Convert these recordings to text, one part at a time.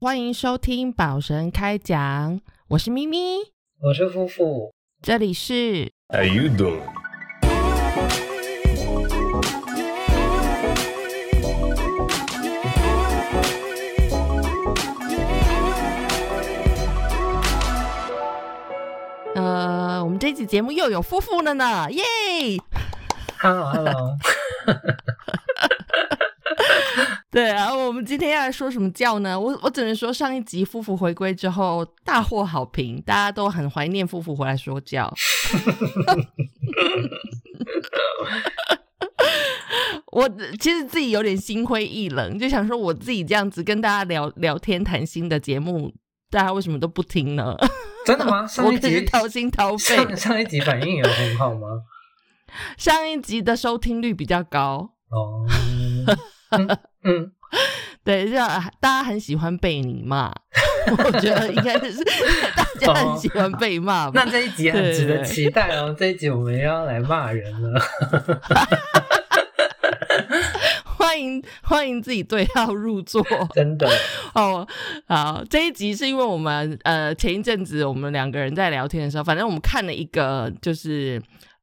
欢迎收听宝神开讲，我是咪咪，我是夫妇，这里是 How you doing? 呃，我们这期节目又有夫妇了呢，耶！Hello Hello，对啊，我们今天要来说什么教呢？我我只能说上一集夫妇回归之后大获好评，大家都很怀念夫妇回来说教。我其实自己有点心灰意冷，就想说我自己这样子跟大家聊聊天谈心的节目，大家为什么都不听呢？真的吗？上我一集掏心掏肺，上上一集反应有很好吗？上一集的收听率比较高，哦，嗯 嗯，对，这样大家很喜欢被你骂，我觉得应该是 大家很喜欢被骂吧。那这一集很值得期待哦。这一集我们要来骂人了。欢迎欢迎自己对号入座真的，哦。好，这一集是因为我们呃前一阵子我们两个人在聊天的时候，反正我们看了一个就是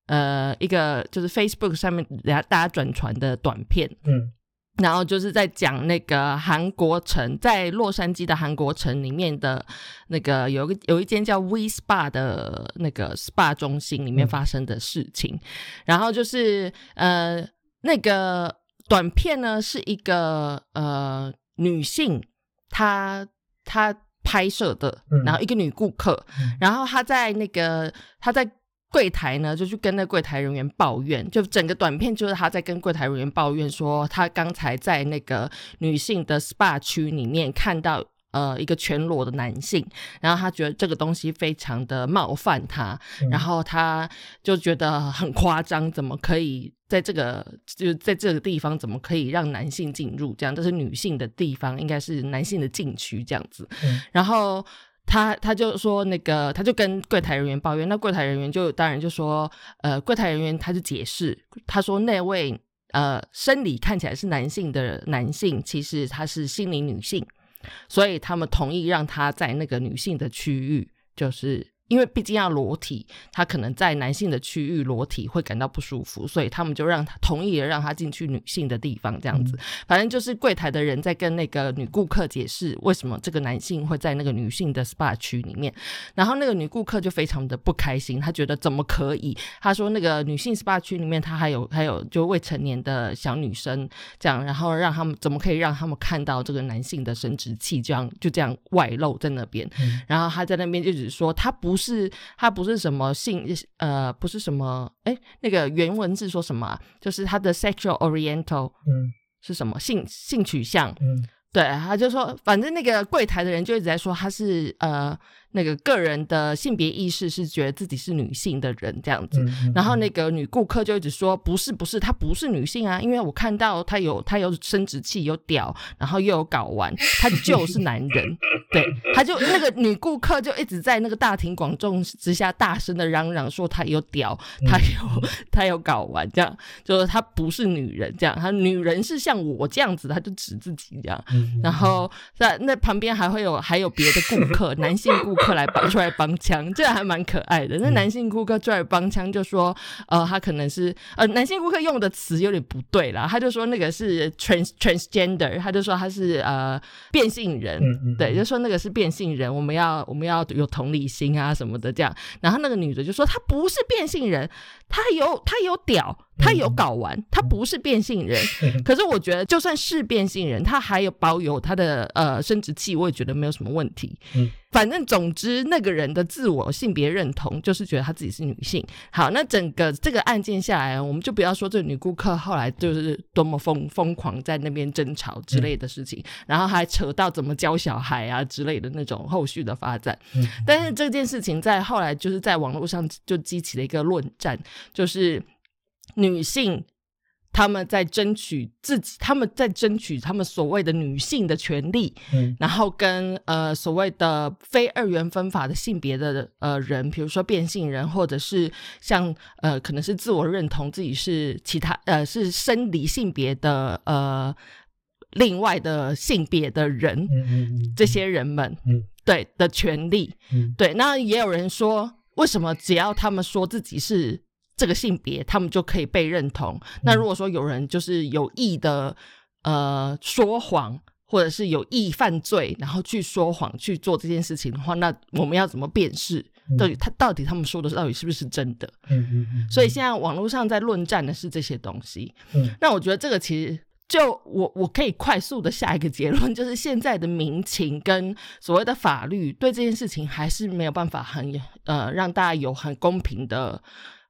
呃一个就是 Facebook 上面大家大家转传的短片，嗯然后就是在讲那个韩国城，在洛杉矶的韩国城里面的那个有一个有一间叫 We Spa 的那个 SPA 中心里面嗯发生的事情。然后就是呃那个短片呢是一个呃女性，她她拍摄的嗯，然后一个女顾客，嗯然后她在那个她在。柜台呢，就去跟那柜台人员抱怨，就整个短片就是他在跟柜台人员抱怨说，他刚才在那个女性的 SPA 区里面看到呃一个全裸的男性，然后他觉得这个东西非常的冒犯他，嗯然后他就觉得很夸张，怎么可以在这个就在这个地方怎么可以让男性进入？这样这是女性的地方，应该是男性的禁区这样子。嗯然后他他就说那个，他就跟柜台人员抱怨，那柜台人员就当然就说，呃，柜台人员他就解释，他说那位呃生理看起来是男性的男性，其实他是心理女性，所以他们同意让他在那个女性的区域，就是。因为毕竟要裸体，他可能在男性的区域裸体会感到不舒服，所以他们就让他同意了让他进去女性的地方，这样子。反正就是柜台的人在跟那个女顾客解释为什么这个男性会在那个女性的 SPA 区里面，然后那个女顾客就非常的不开心，她觉得怎么可以？她说那个女性 SPA 区里面，她还有还有就未成年的小女生这样，然后让他们怎么可以让他们看到这个男性的生殖器这样就这样外露在那边？嗯然后她在那边就只说她不是他不是什么性呃不是什么哎那个原文是说什么啊、就是他的 sexual oriental 嗯。是什么性性取向？嗯。对，他就说，反正那个柜台的人就一直在说他是呃那个个人的性别意识是觉得自己是女性的人这样子。嗯，然后那个女顾客就一直说不是不是，她不是女性啊，因为我看到她有她有生殖器有屌，然后又有睾丸，她就是男人。对，她就那个女顾客就一直在那个大庭广众之下大声的嚷嚷说她有屌，她有她有睾丸，这样就是她不是女人，这样她女人是像我这样子，她就指自己这样。嗯然后在那旁边还会有还有别的顾客，男性顾客来帮出来帮腔，这还蛮可爱的。那男性顾客出来帮腔就说，呃，他可能是呃男性顾客用的词有点不对啦，他就说那个是 trans transgender，他就说他是呃变性人，嗯嗯对，就说那个是变性人，我们要我们要有同理心啊什么的这样。然后那个女的就说她不是变性人，她有她有屌，她有睾丸，她不是变性人。可是我觉得就算是变性人，她还有保有她的呃生殖器，我也觉得没有什么问题。嗯反正总之，那个人的自我性别认同就是觉得她自己是女性。好，那整个这个案件下来，我们就不要说这个女顾客后来就是多么疯疯狂在那边争吵之类的事情，然后还扯到怎么教小孩啊之类的那种后续的发展。嗯但是这件事情在后来就是在网络上就激起了一个论战，就是女性他们在争取自己，他们在争取他们所谓的女性的权利，嗯。然后跟呃所谓的非二元分法的性别的呃人，比如说变性人，或者是像呃可能是自我认同自己是其他呃是生理性别的呃另外的性别的人，嗯嗯嗯，这些人们，嗯。对的权利，嗯。对。那也有人说，为什么只要他们说自己是这个性别，他们就可以被认同？那如果说有人就是有意的呃说谎，或者是有意犯罪，然后去说谎去做这件事情的话，那我们要怎么辨识？到底他到底他们说的到底是不是真的？嗯嗯嗯，所以现在网络上在论战的是这些东西。嗯那我觉得这个其实就我我可以快速的下一个结论，就是现在的民情跟所谓的法律对这件事情还是没有办法很呃让大家有很公平的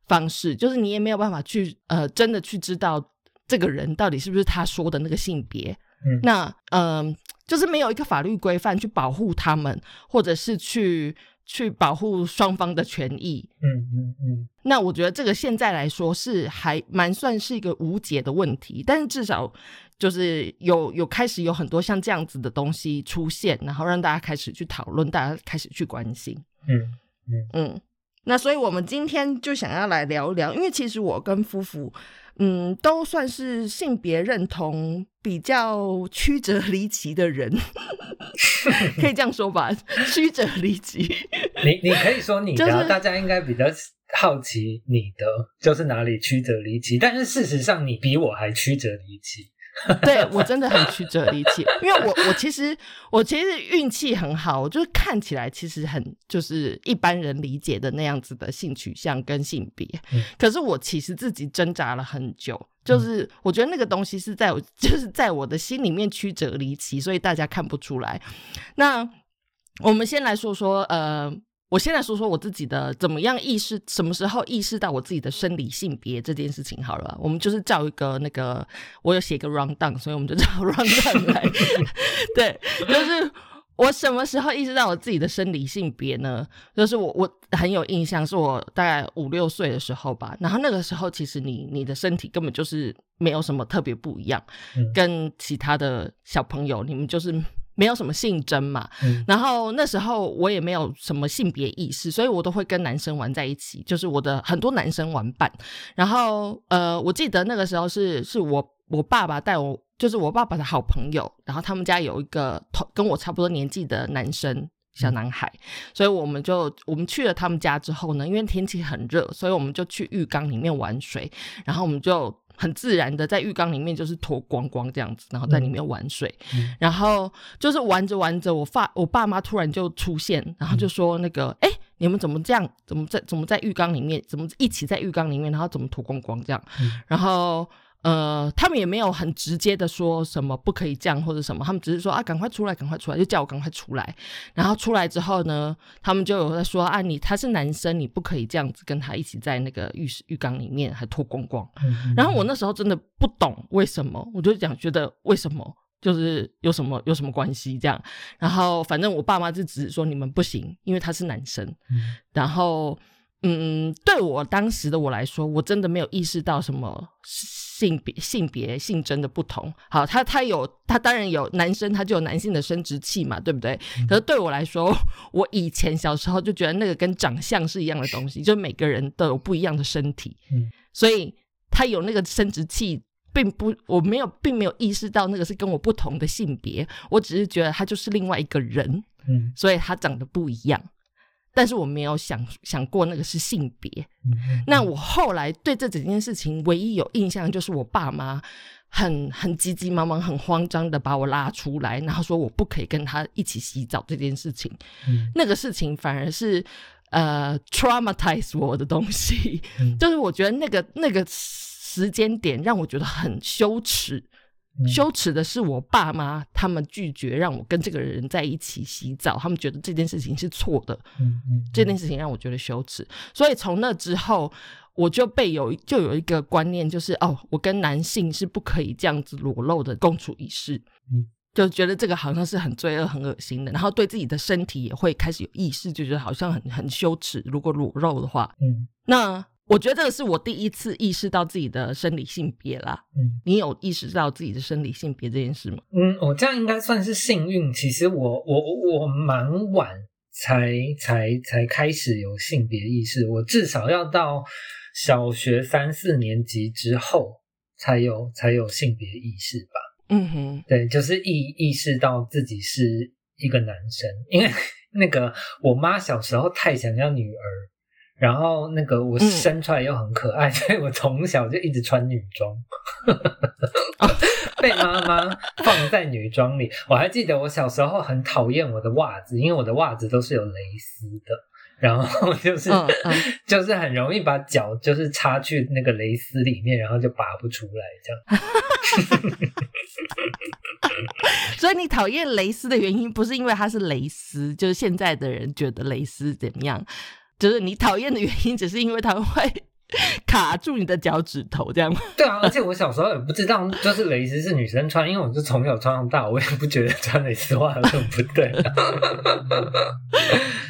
方式，就是你也没有办法去呃真的去知道这个人到底是不是他说的那个性别。嗯那嗯、呃就是没有一个法律规范去保护他们，或者是去去保护双方的权益。嗯嗯嗯那我觉得这个现在来说是还蛮算是一个无解的问题，但是至少就是有有开始有很多像这样子的东西出现，然后让大家开始去讨论，大家开始去关心。嗯嗯，那所以我们今天就想要来聊一聊，因为其实我跟夫妇，嗯，都算是性别认同比较曲折离奇的人，可以这样说吧，曲折离奇。你你可以说你的啊，就是大家应该比较好奇你的就是哪里曲折离奇，但是事实上你比我还曲折离奇。对我真的很曲折离奇，因为我我其实我其实运气很好，我就是看起来其实很就是一般人理解的那样子的性取向跟性别，嗯可是我其实自己挣扎了很久，就是我觉得那个东西是在我就是在我的心里面曲折离奇，所以大家看不出来。那我们先来说说呃。我先来说说我自己的怎么样意识，什么时候意识到我自己的生理性别这件事情好了。我们就是叫一个那个，我有写个 round down，所以我们就叫 round down 来。对，就是我什么时候意识到我自己的生理性别呢？就是我我很有印象，是我大概五六岁的时候吧。然后那个时候，其实你你的身体根本就是没有什么特别不一样，嗯跟其他的小朋友，你们就是没有什么性征嘛。嗯然后那时候我也没有什么性别意识，所以我都会跟男生玩在一起，就是我的很多男生玩伴。然后呃，我记得那个时候是是我我爸爸带我，就是我爸爸的好朋友，然后他们家有一个同跟我差不多年纪的男生。小男孩，所以我们就我们去了他们家之后呢，因为天气很热，所以我们就去浴缸里面玩水，然后我们就很自然的在浴缸里面就是脱光光这样子，然后在里面玩水，嗯然后就是玩着玩着，我爸我爸妈突然就出现，然后就说那个，哎、你们怎么这样？怎么在怎么在浴缸里面？怎么一起在浴缸里面？然后怎么脱光光这样？嗯然后。呃，他们也没有很直接的说什么不可以这样或者什么，他们只是说啊，赶快出来，赶快出来，就叫我赶快出来。然后出来之后呢，他们就有在说啊，你他是男生，你不可以这样子跟他一起在那个浴室浴缸里面还脱光光。嗯然后我那时候真的不懂为什么，我就讲觉得为什么就是有什么有什么关系这样。然后反正我爸妈就只是说你们不行，因为他是男生。嗯然后嗯，对我当时的我来说，我真的没有意识到什么性别、性别、性征的不同。好，他他有，他当然有男生，他就有男性的生殖器嘛，对不对？可是对我来说，我以前小时候就觉得那个跟长相是一样的东西，就每个人都有不一样的身体，嗯所以他有那个生殖器。并不，我没有，并没有意识到那个是跟我不同的性别，我只是觉得他就是另外一个人，嗯所以他长得不一样。但是我没有想想过那个是性别。嗯那我后来对这整件事情唯一有印象，就是我爸妈很很急急忙忙、很慌张的把我拉出来，然后说我不可以跟他一起洗澡这件事情。嗯那个事情反而是呃 traumatize 我的东西，嗯就是我觉得那个那个时间点让我觉得很羞耻。嗯。羞耻的是我爸妈他们拒绝让我跟这个人在一起洗澡，他们觉得这件事情是错的。嗯嗯这件事情让我觉得羞耻，所以从那之后，我就被有就有一个观念，就是哦，我跟男性是不可以这样子裸露的共处一室，嗯，就觉得这个好像是很罪恶、很恶心的，然后对自己的身体也会开始有意识，就觉得好像很很羞耻，如果裸露的话，嗯。那我觉得这个是我第一次意识到自己的生理性别啦。嗯你有意识到自己的生理性别这件事吗？嗯，我这样应该算是幸运。其实我我我蛮晚才才才开始有性别意识，我至少要到小学三四年级之后才有才有性别意识吧。嗯哼，对，就是意意识到自己是一个男生，因为那个我妈小时候太想要女儿，然后那个我嗯生出来又很可爱，所以我从小就一直穿女装，被妈妈放在女装里。我还记得我小时候很讨厌我的袜子，因为我的袜子都是有蕾丝的。然后就是、嗯嗯 就是很容易把脚就是插去那个蕾丝里面，然后就拔不出来这样。所以你讨厌蕾丝的原因，不是因为它是蕾丝，就是现在的人觉得蕾丝怎么样，就是你讨厌的原因，只是因为它会卡住你的脚趾头，这样吗？对啊，而且我小时候也不知道，就是蕾丝是女生穿，因为我就从小穿到大，我也不觉得穿蕾丝袜有什么不对。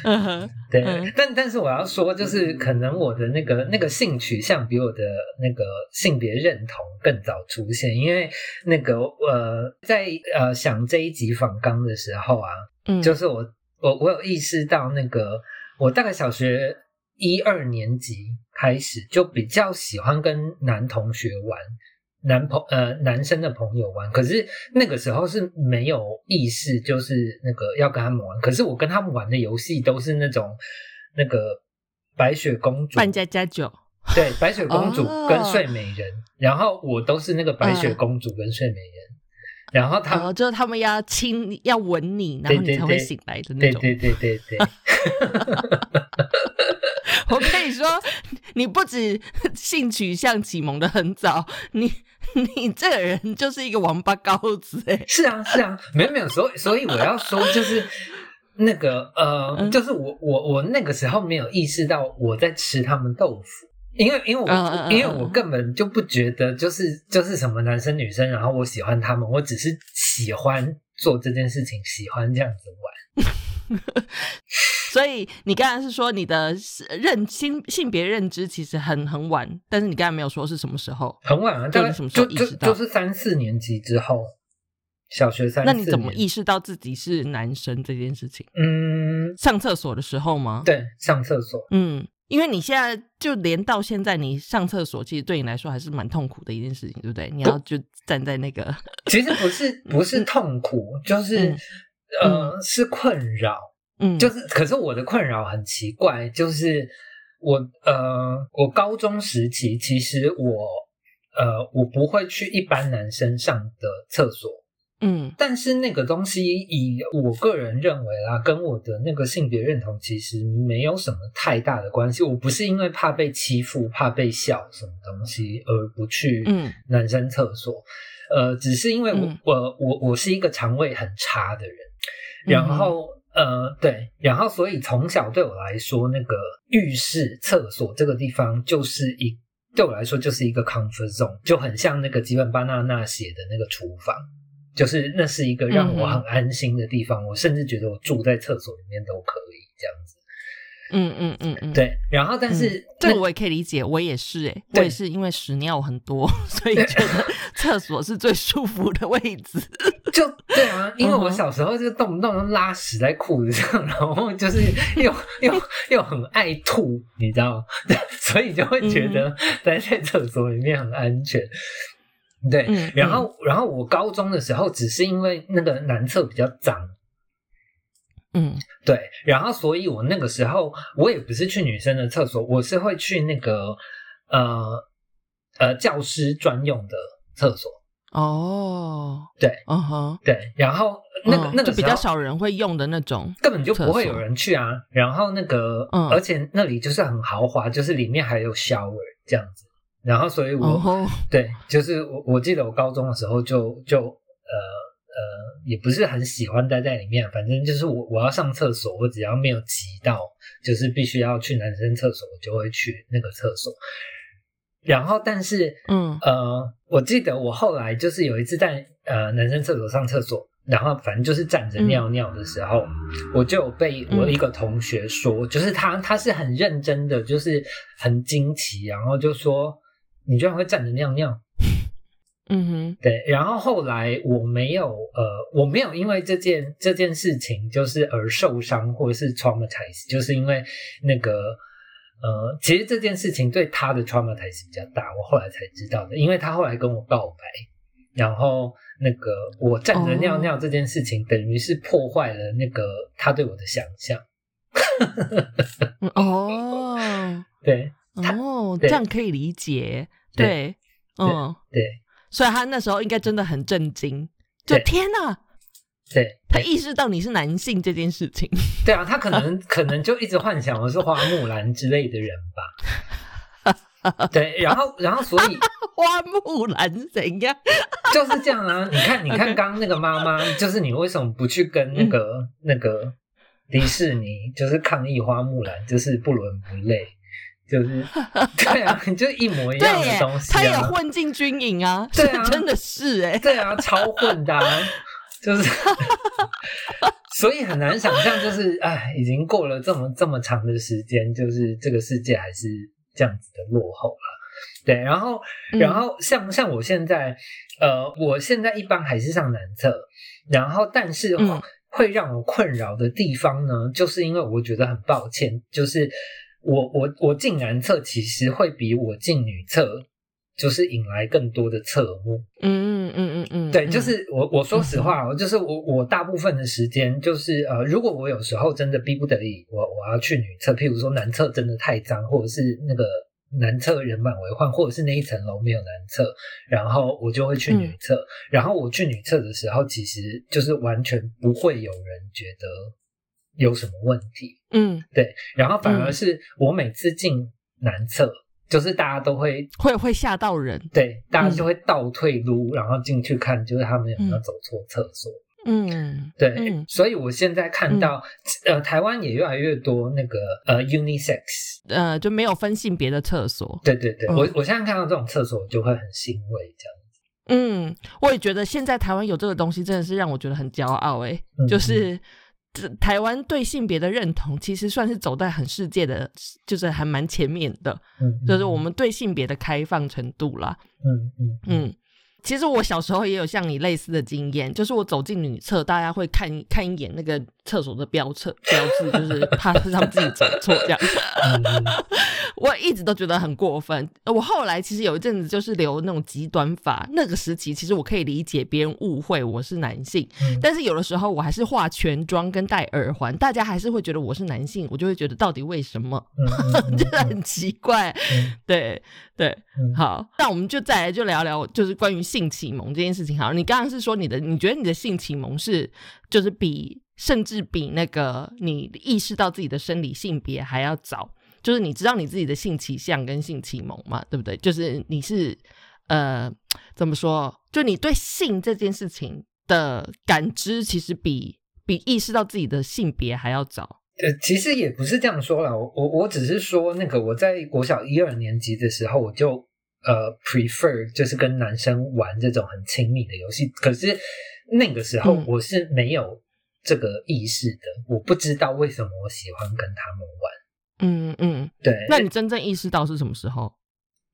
嗯哼，对，嗯但但是我要说，就是可能我的那个那个性取向比我的那个性别认同更早出现，因为那个呃，在呃想这一集访纲的时候啊，嗯，就是我我我有意识到那个，我大概小学一二年级开始就比较喜欢跟男同学玩。男朋呃男生的朋友玩，可是那个时候是没有意识，就是那个要跟他们玩。可是我跟他们玩的游戏都是那种那个白雪公主，扮家家酒，对白雪公主哦。跟睡美人，然后我都是那个白雪公主跟睡美人，然后他哦，就是他们要亲要吻你，然后你才会醒来的那种。对对对对对，我跟你说，你不止性取向启蒙的很早，你你这个人就是一个王八羔子哎。是啊，是啊，没有没有，所以所以我要说就是那个呃，嗯就是我我我那个时候没有意识到我在吃他们豆腐。因为因为我、因为我根本就不觉得就是就是什么男生女生，然后我喜欢他们，我只是喜欢做这件事情，喜欢这样子玩。所以你刚才是说你的认性性别认知其实很很晚，但是你刚才没有说是什么时候。很晚啊，大概什么时候意识到就是三四年级之后，小学三。那你怎么意识到自己是男生这件事情？嗯，上厕所的时候吗？，对，上厕所。嗯，因为你现在就连到现在，你上厕所其实对你来说还是蛮痛苦的一件事情，对不对？你要就站在那个，其实不是不是痛苦，就是、嗯呃是困扰，嗯，就是可是我的困扰很奇怪，就是我呃我高中时期其实我呃我不会去一般男生上的厕所，嗯。但是那个东西以我个人认为啦，跟我的那个性别认同其实没有什么太大的关系。我不是因为怕被欺负、怕被笑什么东西而不去嗯。男生厕所，呃，只是因为我、嗯。我我我是一个肠胃很差的人，然后。呃，对，然后所以从小对我来说，那个浴室、厕所这个地方就是一对我来说就是一个 comfort zone，就很像那个吉本巴纳纳写的那个厨房，就是那是一个让我很安心的地方。我甚至觉得我住在厕所里面都可以这样子。嗯嗯嗯嗯，对，然后但是、嗯这个我也可以理解，我也是哎、我也是因为屎尿很多，所以觉得厕所是最舒服的位置。就对啊，因为我小时候就动不动就拉屎在裤子上，然后就是又又又很爱吐，你知道，所以就会觉得待在厕所里面很安全。对，嗯然后然后我高中的时候，只是因为那个男厕比较脏，嗯对，然后所以我那个时候我也不是去女生的厕所，我是会去那个呃呃教师专用的厕所。哦，对嗯哼，对，然后那个、嗯那个比较少人会用的那种。根本就不会有人去啊。然后那个，嗯而且那里就是很豪华，就是里面还有 shower 这样子。然后所以我，对，就是我我记得我高中的时候就就呃呃也不是很喜欢待在里面，反正就是我我要上厕所，我只要没有急到，就是必须要去男生厕所，我就会去那个厕所。然后，但是，嗯呃，我记得我后来就是有一次在呃男生厕所上厕所，然后反正就是站着尿尿的时候，我就有被我一个同学说，就是他他是很认真的，就是很惊奇，然后就说你居然会站着尿尿，嗯哼，对，然后后来我没有呃，我没有因为这件这件事情就是而受伤或者是 traumatize，就是因为那个呃，其实这件事情对他的 traumatize 比较大，我后来才知道的，因为他后来跟我告白，然后那个我站着尿尿这件事情，等于是破坏了那个他对我的想象。哦，对，哦，这样可以理解。对，嗯，对，所以他那时候应该真的很震惊，就天哪！对他意识到你是男性这件事情。对啊，他可能 可能就一直幻想我是花木兰之类的人吧。对，然后然后所以 花木兰怎样？就是这样啊！你看，你看，刚刚那个妈妈，就是你为什么不去跟那个那个迪士尼，就是抗议花木兰，就是不伦不类，就是 对啊，就一模一样的东西。他也混进军营啊，对啊，真的是哎，对啊，超混的。就是，所以很难想象，就是哎，已经过了这么这么长的时间，就是这个世界还是这样子的落后了。对，然后，然后像像我现在，呃，我现在一般还是上男厕，然后但是会让我困扰的地方呢，就是因为我觉得很抱歉，就是我我我进男厕其实会比我进女厕。就是引来更多的侧目，嗯嗯嗯嗯嗯，对，就是我我说实话，就是我我大部分的时间就是呃，如果我有时候真的逼不得已，我我要去女厕，譬如说男厕真的太脏，或者是那个男厕人满为患，或者是那一层楼没有男厕，然后我就会去女厕。然后我去女厕的时候，其实就是完全不会有人觉得有什么问题，嗯，对，然后反而是我每次进男厕。就是大家都会会会吓到人，对，大家就会倒退撸，然后进去看，就是他们有没有走错厕所。嗯，对，所以我现在看到，呃，台湾也越来越多那个呃 unisex，呃，就没有分性别的厕所。对对对，我我现在看到这种厕所就会很欣慰，这样子。嗯，我也觉得现在台湾有这个东西，真的是让我觉得很骄傲。哎，就是。台湾对性别的认同其实算是走在很世界的，就是还蛮前面的，就是我们对性别的开放程度啦。嗯嗯嗯。其实我小时候也有像你类似的经验，就是我走进女厕，大家会看看一眼那个厕所的标册标志，就是怕让自己走错这样。我一直都觉得很过分。我后来其实有一阵子就是留那种极端发，那个时期其实我可以理解别人误会我是男性，但是有的时候我还是化全妆跟戴耳环，大家还是会觉得我是男性，我就会觉得到底为什么？真的很奇怪。对对，好，那我们就再来就聊聊，就是关于性。性启蒙这件事情，好，你刚刚是说你的，你觉得你的性启蒙是，就是比甚至比那个你意识到自己的生理性别还要早，就是你知道你自己的性取向跟性启蒙嘛，对不对？就是你是呃，怎么说？就你对性这件事情的感知，其实比比意识到自己的性别还要早。呃，其实也不是这样说了，我我我只是说，那个我在国小一二年级的时候，我就。呃，prefer 就是跟男生玩这种很亲密的游戏，可是那个时候我是没有这个意识的，我不知道为什么我喜欢跟他们玩。嗯嗯，对。那你真正意识到是什么时候？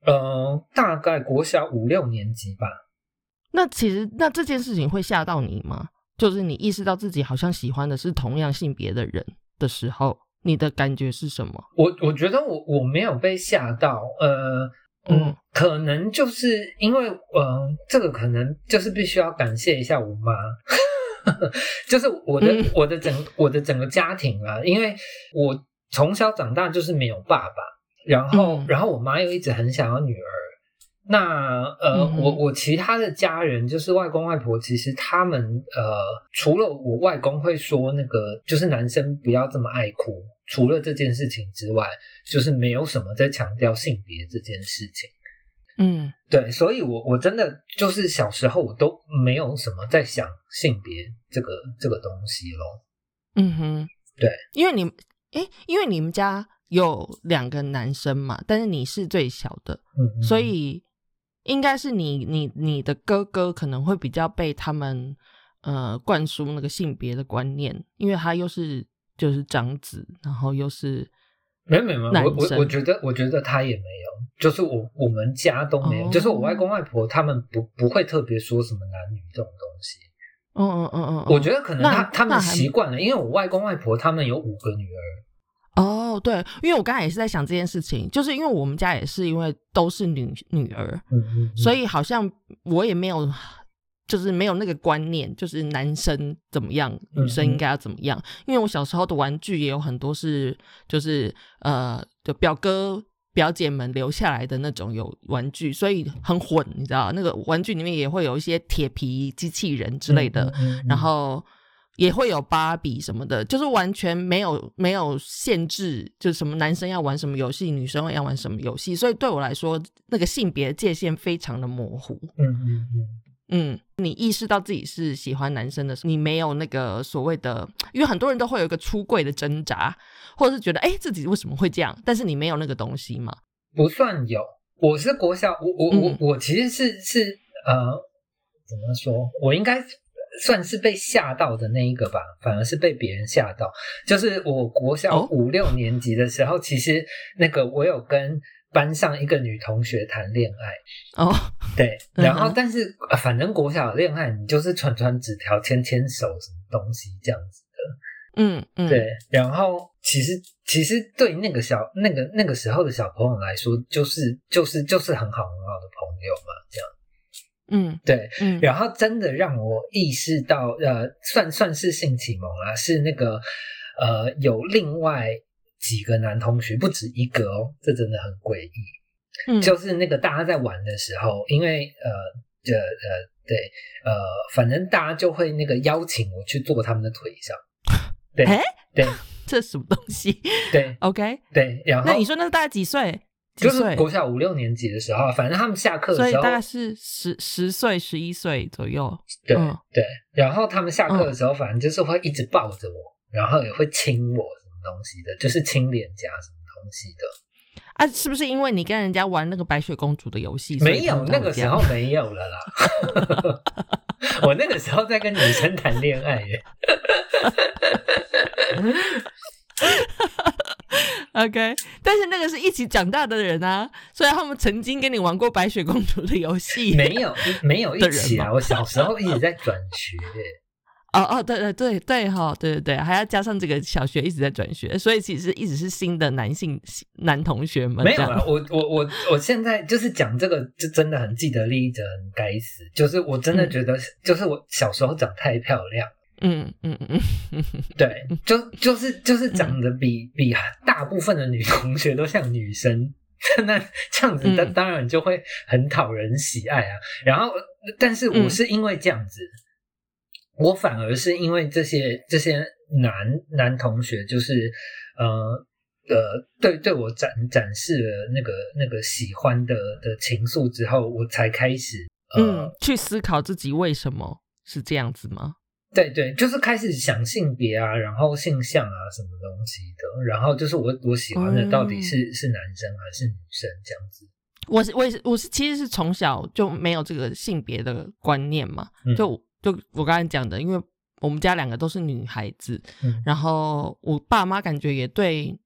呃，大概国小五六年级吧。那其实那这件事情会吓到你吗？就是你意识到自己好像喜欢的是同样性别的人的时候，你的感觉是什么？我我觉得我我没有被吓到，呃。嗯，可能就是因为，嗯，这个可能就是必须要感谢一下我妈，就是我的我的整我的整个家庭啊，因为我从小长大就是没有爸爸，然后然后我妈又一直很想要女儿，那呃，我我其他的家人就是外公外婆，其实他们呃，除了我外公会说那个，就是男生不要这么爱哭。除了这件事情之外，就是没有什么在强调性别这件事情。嗯，对，所以，我我真的就是小时候我都没有什么在想性别这个这个东西咯。嗯哼，对，因为你，哎，因为你们家有两个男生嘛，但是你是最小的，嗯，所以应该是你你你的哥哥可能会比较被他们呃灌输那个性别的观念，因为他又是。就是长子，然后又是没有没有没有，我我我觉得我觉得他也没有，就是我我们家都没有，就是我外公外婆他们不不会特别说什么男女这种东西。嗯嗯嗯嗯，我觉得可能他他们习惯了，因为我外公外婆他们有五个女儿。哦，对，因为我刚才也是在想这件事情，就是因为我们家也是因为都是女女儿，嗯嗯，所以好像我也没有就是没有那个观念，就是男生怎么样，女生应该要怎么样。因为我小时候的玩具也有很多是，就是呃，就表哥表姐们留下来的那种有玩具，所以很混，你知道，那个玩具里面也会有一些铁皮机器人之类的，然后。也会有芭比什么的，就是完全没有没有限制，就是什么男生要玩什么游戏，女生要玩什么游戏，所以对我来说，那个性别界限非常的模糊。嗯嗯嗯嗯，你意识到自己是喜欢男生的时候，你没有那个所谓的，因为很多人都会有一个出柜的挣扎，或者是觉得哎自己为什么会这样，但是你没有那个东西嘛？不算有，我是国小，我我我我其实是是呃，怎么说？我应该。算是被吓到的那一个吧，反而是被别人吓到。就是我国小五六年级的时候，其实那个我有跟班上一个女同学谈恋爱。哦，对，然后但是反正国小恋爱，你就是传传纸条、牵牵手什么东西这样子的。嗯嗯，对。然后其实其实对那个小那个那个时候的小朋友来说，就是就是就是很好很好的朋友嘛，这样。嗯，对，嗯，然后真的让我意识到，呃，算算是性启蒙啦，是那个，呃，有另外几个男同学，不止一个哦，这真的很诡异。嗯，就是那个大家在玩的时候，因为呃，这呃，对，呃，反正大家就会那个邀请我去坐他们的腿上。对，对，这什么东西？对，OK，对，然后那你说那大概几岁？就是国小五六年级的时候，反正他们下课的时候，大概是十十岁、十一岁左右。对对，然后他们下课的时候，反正就是会一直抱着我，然后也会亲我什么东西的，就是亲脸颊什么东西的。啊，是不是因为你跟人家玩那个白雪公主的游戏？没有，那个时候没有了啦。我那个时候在跟女生谈恋爱耶。OK，但是那个是一起长大的人啊，所以他们曾经跟你玩过白雪公主的游戏，没有，没有一起啊。我小时候一直在转学，哦哦，对对对对哈，对对对，还要加上这个小学一直在转学，所以其实一直是新的男性男同学们。没有啊，我我我我现在就是讲这个，就真的很既得利益者很该死，就是我真的觉得，就是我小时候长太漂亮。嗯嗯嗯嗯，对，就就是就是长得比比大部分的女同学都像女生，那这样子，那当然就会很讨人喜爱啊。然后，但是我是因为这样子，我反而是因为这些这些男男同学，就是呃呃，对对我展展示了那个那个喜欢的的情愫之后，我才开始嗯去思考自己为什么是这样子吗？对对，就是开始想性别啊，然后性向啊，什么东西的，然后就是我我喜欢的到底是是男生还是女生这样子。我是我也是我是其实是从小就没有这个性别的观念嘛，就就我刚才讲的，因为我们家两个都是女孩子，然后我爸妈感觉也对，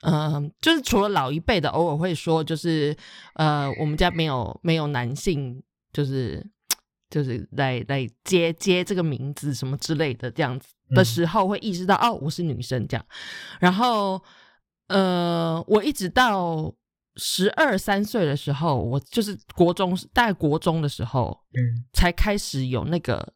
嗯，就是除了老一辈的偶尔会说，就是呃，我们家没有没有男性，就是。就是来来接接这个名字什么之类的，这样子的时候会意识到哦，我是女生这样。然后呃，我一直到十二三岁的时候，我就是国中，大概国中的时候，嗯，才开始有那个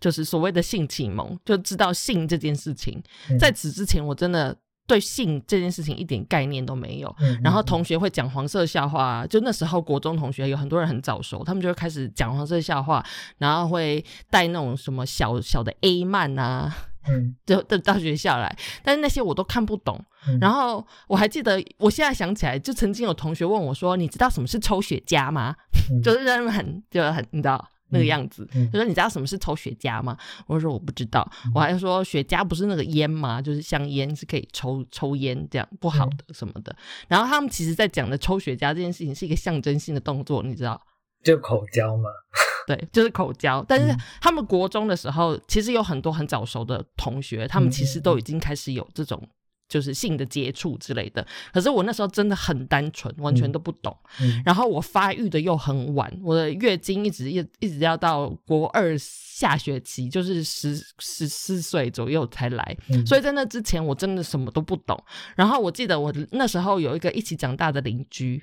就是所谓的性启蒙，就知道性这件事情。在此之前，我真的。对性这件事情一点概念都没有，然后同学会讲黄色笑话，就那时候国中同学有很多人很早熟，他们就会开始讲黄色笑话，然后会带那种什么小小的 A 漫啊，嗯，就到学校来，但是那些我都看不懂。然后我还记得，我现在想起来，就曾经有同学问我说：“你知道什么是抽雪茄吗？”就是他们很就很你知道。那个样子，他说你知道什么是抽雪茄吗？我说我不知道，我还说雪茄不是那个烟吗？就是香烟是可以抽抽烟这样不好的什么的。然后他们其实在讲的抽雪茄这件事情是一个象征性的动作，你知道？就口交吗？对，就是口交。但是他们国中的时候，其实有很多很早熟的同学，他们其实都已经开始有这种。就是性的接触之类的，可是我那时候真的很单纯，完全都不懂。然后我发育的又很晚，我的月经一直一一直要到国二下学期，就是十十四岁左右才来。所以在那之前，我真的什么都不懂。然后我记得我那时候有一个一起长大的邻居，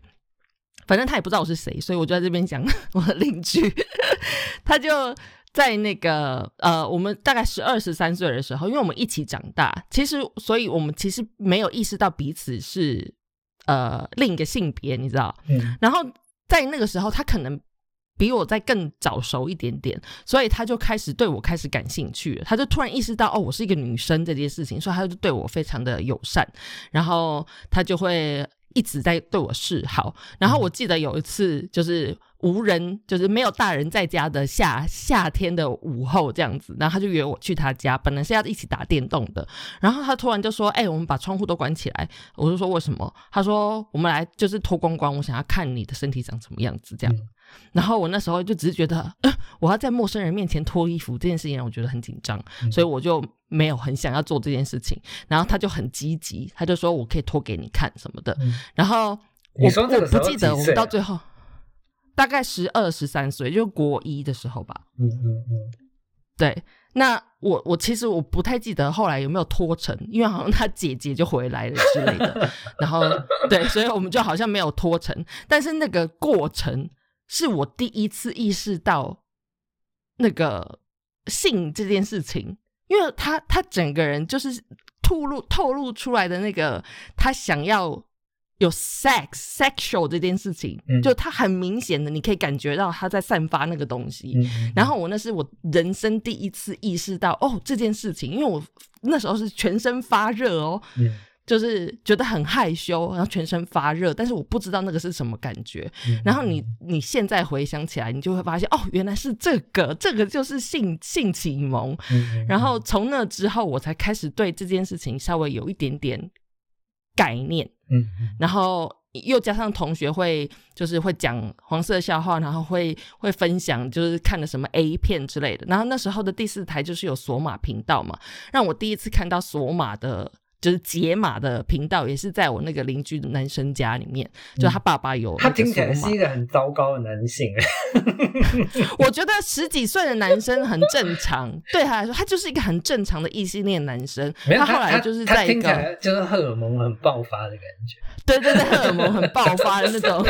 反正他也不知道我是谁，所以我就在这边讲 我的邻居，他就在那个呃，我们大概十二十三岁的时候，因为我们一起长大，其实，所以我们其实没有意识到彼此是呃另一个性别，你知道？嗯然后在那个时候，他可能比我再更早熟一点点，所以他就开始对我开始感兴趣了。他就突然意识到，哦，我是一个女生这件事情，所以他就对我非常的友善，然后他就会一直在对我示好。然后我记得有一次，就是无人，就是没有大人在家的夏夏天的午后这样子，然后他就约我去他家，本来是要一起打电动的，然后他突然就说：“哎、我们把窗户都关起来。”我就说：“为什么？”他说：“我们来就是脱光光，我想要看你的身体长什么样子。”这样。嗯然后我那时候就只是觉得，呃，我要在陌生人面前脱衣服这件事情让我觉得很紧张，嗯所以我就没有很想要做这件事情。然后他就很积极，他就说我可以脱给你看什么的。嗯然后我我不记得我们到最后大概十二十三岁，就国一的时候吧。嗯嗯嗯对，那我我其实我不太记得后来有没有脱成，因为好像他姐姐就回来了之类的，然后对，所以我们就好像没有脱成，但是那个过程是我第一次意识到那个性这件事情，因为他他整个人就是透露透露出来的那个他想要。有 sex sexual 这件事情，嗯就他很明显的，你可以感觉到他在散发那个东西。然后我那是我人生第一次意识到哦这件事情，因为我那时候是全身发热哦，嗯就是觉得很害羞，然后全身发热，但是我不知道那个是什么感觉。嗯然后你你现在回想起来，你就会发现哦，原来是这个，这个就是性性启蒙。然后从那之后，我才开始对这件事情稍微有一点点概念。嗯嗯然后又加上同学会就是会讲黄色笑话，然后会会分享就是看的什么 A 片之类的。然后那时候的第四台就是有索马频道嘛，让我第一次看到索马的。就是解码的频道，也是在我那个邻居的男生家里面，就他爸爸有嗯他听起来是一个很糟糕的男性，我觉得十几岁的男生很正常，对他来说，他就是一个很正常的异性恋男生。他后来就是他在一个听起来就是荷尔蒙很爆发的感觉。对对对，荷尔蒙很爆发的那种，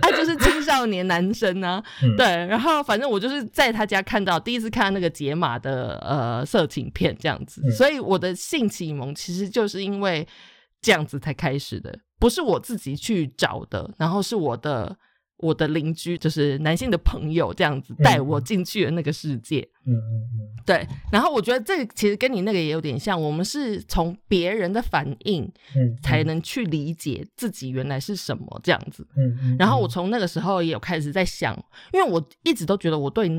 他就是青少年男生啊。嗯对，然后反正我就是在他家看到第一次看到那个解码的呃色情片这样子，嗯所以我的性启蒙其实就是因为这样子才开始的，不是我自己去找的，然后是我的。我的邻居就是男性的朋友，这样子带我进去了那个世界。嗯嗯嗯对，然后我觉得这个其实跟你那个也有点像，我们是从别人的反应嗯，才能去理解自己原来是什么这样子。然后我从那个时候也有开始在想，因为我一直都觉得我对，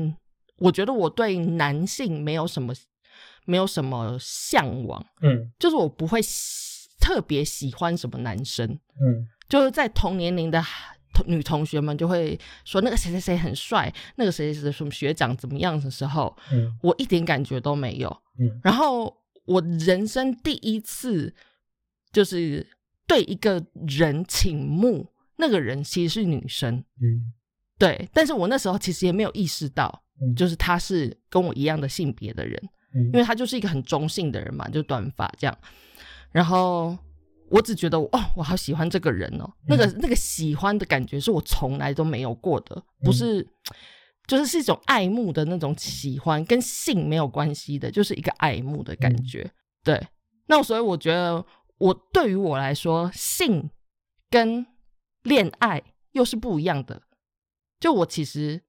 我觉得我对男性没有什么没有什么向往，嗯。就是我不会喜特别喜欢什么男生，嗯。就是在同年龄的同 女同学们就会说那个谁谁谁很帅，那个谁谁谁什么学长怎么样的时候，嗯。我一点感觉都没有。嗯。然后我人生第一次就是对一个人倾慕，那个人其实是女生，嗯。对，但是我那时候其实也没有意识到，嗯。就是他是跟我一样的性别的人，嗯，因为他就是一个很中性的人嘛，就短发这样。然后我只觉得哦，我好喜欢这个人哦，那个那个喜欢的感觉是我从来都没有过的，不是。就是是一种爱慕的那种喜欢，跟性没有关系的，就是一个爱慕的感觉。对，那所以我觉得，我对于我来说，性跟恋爱又是不一样的。就我其实，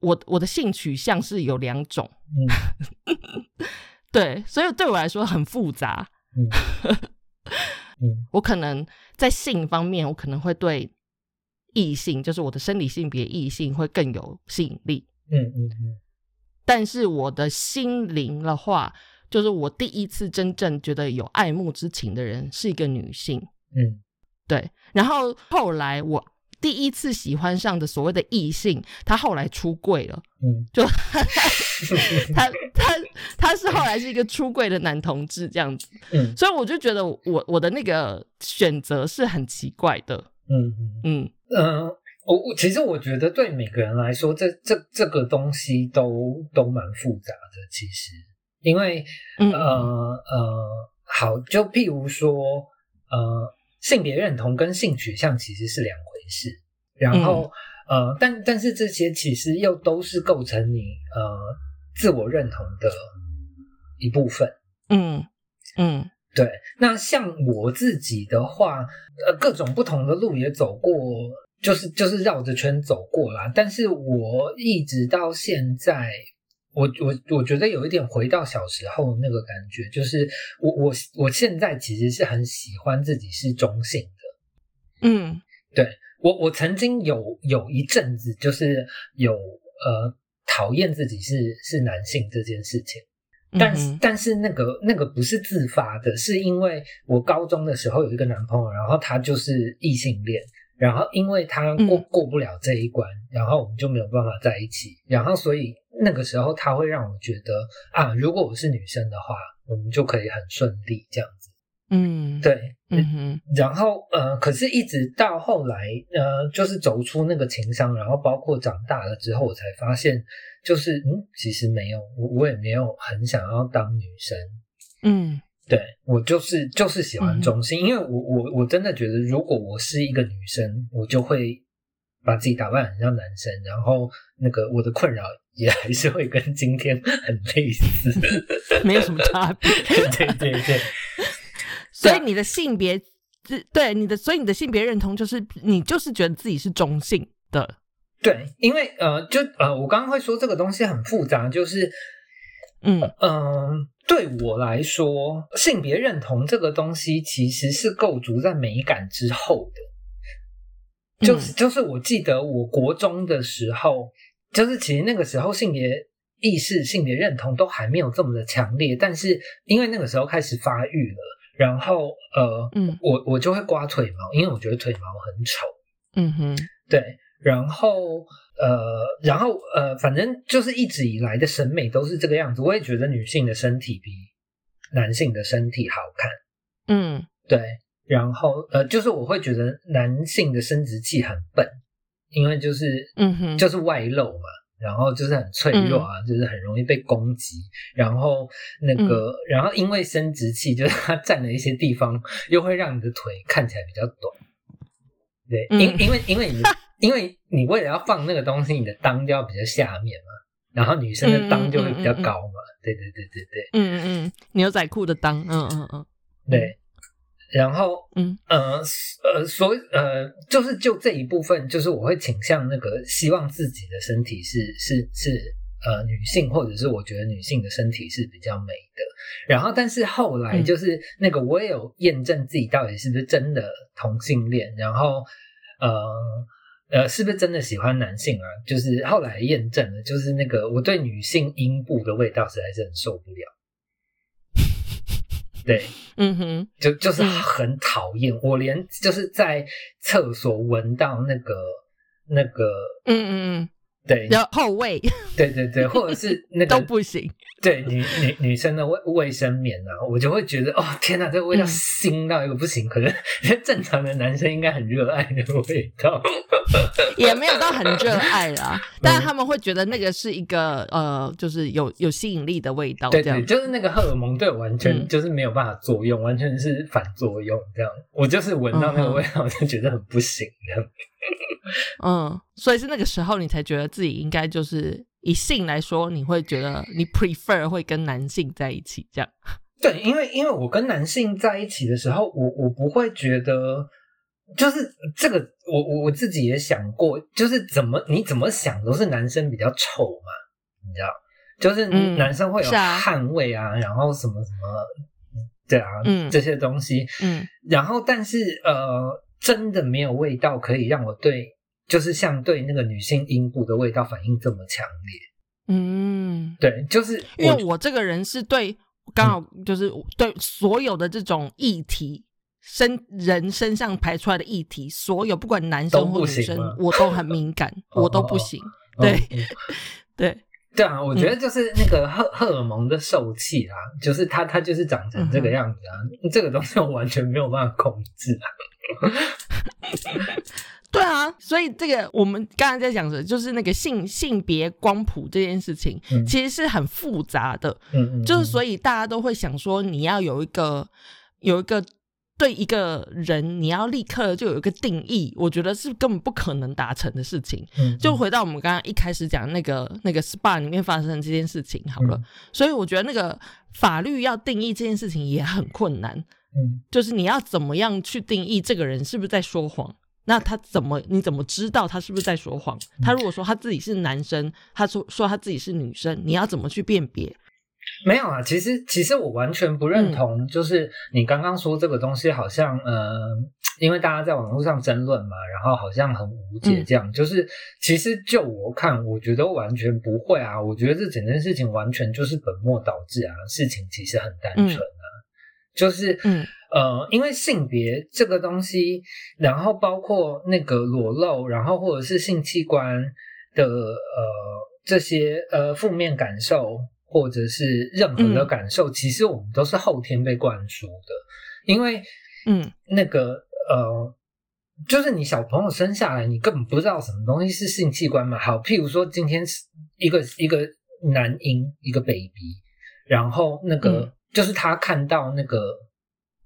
我我的性取向是有两种，嗯 对，所以对我来说很复杂。我可能在性方面，我可能会对异性，就是我的生理性别异性会更有吸引力。嗯嗯嗯但是我的心灵的话，就是我第一次真正觉得有爱慕之情的人是一个女性，嗯对。然后后来我第一次喜欢上的所谓的异性，他后来出柜了，嗯。就 他他他是后来是一个出柜的男同志这样子，嗯。所以我就觉得我我的那个选择是很奇怪的，嗯嗯嗯，我我其实我觉得对每个人来说，这这这个东西都都蛮复杂的。其实，因为嗯。呃呃，好，就譬如说，呃，性别认同跟性取向其实是两回事。然后，呃，但但是这些其实又都是构成你呃自我认同的一部分。嗯嗯，对。那像我自己的话，呃，各种不同的路也走过，就是就是绕着圈走过啦。但是我一直到现在，我我我觉得有一点回到小时候那个感觉，就是我我我现在其实是很喜欢自己是中性的。嗯，对我我曾经有有一阵子就是有呃讨厌自己是是男性这件事情。但是，但是那个那个不是自发的，是因为我高中的时候有一个男朋友，然后他就是异性恋，然后因为他过过不了这一关，然后我们就没有办法在一起，然后所以那个时候他会让我觉得啊，如果我是女生的话，我们就可以很顺利这样子。嗯，对，嗯哼，然后呃，可是一直到后来呃，就是走出那个情商，然后包括长大了之后，我才发现。就是嗯，其实没有，我我也没有很想要当女生，嗯，对我就是就是喜欢中性，因为我我我真的觉得，如果我是一个女生，我就会把自己打扮很像男生，然后那个我的困扰也还是会跟今天很类似，没有什么差别，对 对对，所以你的性别，对你的，所以你的性别认同就是你就是觉得自己是中性的。对，因为呃，就呃，我刚刚会说这个东西很复杂，就是，嗯。嗯，对我来说，性别认同这个东西其实是构筑在美感之后的，就是就是我记得我国中的时候，就是其实那个时候性别意识、性别认同都还没有这么的强烈，但是因为那个时候开始发育了，然后呃，嗯，我我就会刮腿毛，因为我觉得腿毛很丑，嗯哼，对。然后，呃，然后，呃，反正就是一直以来的审美都是这个样子。我也觉得女性的身体比男性的身体好看。嗯，对。然后，呃，就是我会觉得男性的生殖器很笨，因为就是，嗯哼，就是外露嘛，然后就是很脆弱啊，就是很容易被攻击。然后那个，然后因为生殖器就是它占了一些地方，又会让你的腿看起来比较短。对，因因为因为你。因为你为了要放那个东西，你的裆就要比较下面嘛，然后女生的裆就会比较高嘛。对对对对对。嗯嗯嗯，牛仔裤的裆，嗯嗯嗯，对。然后，嗯呃呃，所以呃，就是就这一部分，就是我会倾向那个希望自己的身体是是是呃女性，或者是我觉得女性的身体是比较美的。然后，但是后来就是那个我也有验证自己到底是不是真的同性恋，然后呃。呃，是不是真的喜欢男性啊？就是后来验证了，就是那个我对女性阴部的味道实在是很受不了。对，嗯哼，就就是很讨厌，我连就是在厕所闻到那个那个，嗯嗯嗯。对，然后后卫，对对对，或者是那个都不行。对，女女女生的卫卫生棉啊，我就会觉得哦，天哪，这个味道腥到一个不行。可是正常的男生应该很热爱那个味道，也没有到很热爱啦。但是他们会觉得那个是一个呃，就是有有吸引力的味道。对对，就是那个荷尔蒙对我完全就是没有办法作用，完全是反作用。这样，我就是闻到那个味道我就觉得很不行。这样。嗯，所以是那个时候你才觉得自己应该就是以性来说，你会觉得你 prefer 会跟男性在一起这样？对，因为因为我跟男性在一起的时候，我我不会觉得就是这个，我我我自己也想过，就是怎么你怎么想都是男生比较丑嘛，你知道，就是男生会有汗味啊，然后什么什么，对啊，嗯，这些东西，嗯，然后但是呃。真的没有味道可以让我对，就是像对那个女性阴部的味道反应这么强烈。嗯，对，就是因为我这个人是对刚好就是对所有的这种议题身人身上排出来的议题，所有不管男生或女生，我都很敏感，我都不行。对，对。对啊，我觉得就是那个荷荷尔蒙的受气啊，就是它它就是长成这个样子啊，这个东西我完全没有办法控制啊。对啊，所以这个我们刚才在讲的，就是那个性性别光谱这件事情，其实是很复杂的。嗯嗯，就是所以大家都会想说，你要有一个有一个对一个人，你要立刻就有一个定义，我觉得是根本不可能达成的事情。嗯，就回到我们刚刚一开始讲那个那个 SPA 里面发生的这件事情好了，嗯所以我觉得那个法律要定义这件事情也很困难，嗯就是你要怎么样去定义这个人是不是在说谎？那他怎么你怎么知道他是不是在说谎？他如果说他自己是男生，他说说他自己是女生，你要怎么去辨别？没有啊，其实其实我完全不认同，就是你刚刚说这个东西好像呃，因为大家在网络上争论嘛，然后好像很无解这样。就是其实就我看，我觉得完全不会啊，我觉得这整件事情完全就是本末倒置啊，事情其实很单纯啊，就是嗯呃，因为性别这个东西，然后包括那个裸露，然后或者是性器官的呃这些呃负面感受，或者是任何的嗯感受，其实我们都是后天被灌输的。因为嗯那个呃，就是你小朋友生下来，你根本不知道什么东西是性器官嘛。好，譬如说今天是一个一个男婴，一个 baby，然后那个、嗯就是他看到那个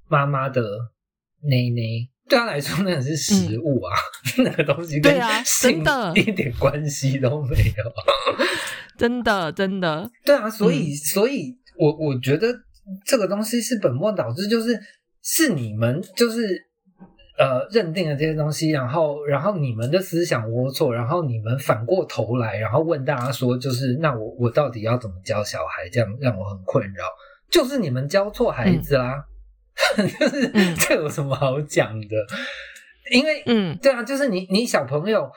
妈妈的内内。对他来说，那个是食物啊，那个东西跟性真的一点关系都没有。真的真的，对啊，所嗯以，所以我我觉得这个东西是本末倒置，就是是你们就是呃认定了这些东西，然后然后你们的思想龌龊，然后你们反过头来，然后问大家说，就是那我我到底要怎么教小孩？这样让我很困扰，就是你们教错孩子啦，就是、嗯这有什么好讲的？因为嗯对啊，就是你你小朋友，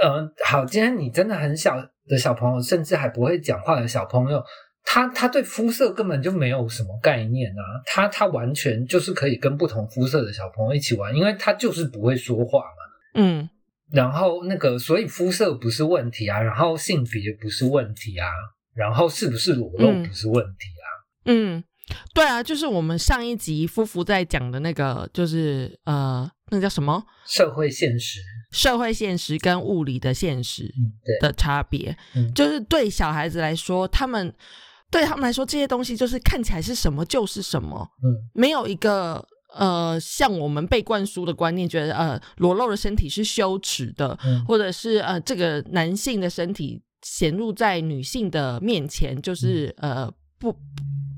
呃，好，今天你真的很小的小朋友，甚至还不会讲话的小朋友，他他对肤色根本就没有什么概念啊，他他完全就是可以跟不同肤色的小朋友一起玩，因为他就是不会说话嘛。嗯然后那个，所以肤色不是问题啊，然后性别不是问题啊，然后是不是裸露嗯不是问题啊。嗯，对啊，就是我们上一集夫妇在讲的那个，就是呃，那个叫什么？社会现实，社会现实跟物理的现实的差别，嗯。就是对小孩子来说，他们对他们来说这些东西就是看起来是什么就是什么，嗯。没有一个呃像我们被灌输的观念，觉得呃裸露的身体是羞耻的，嗯。或者是呃这个男性的身体显露在女性的面前就是、呃不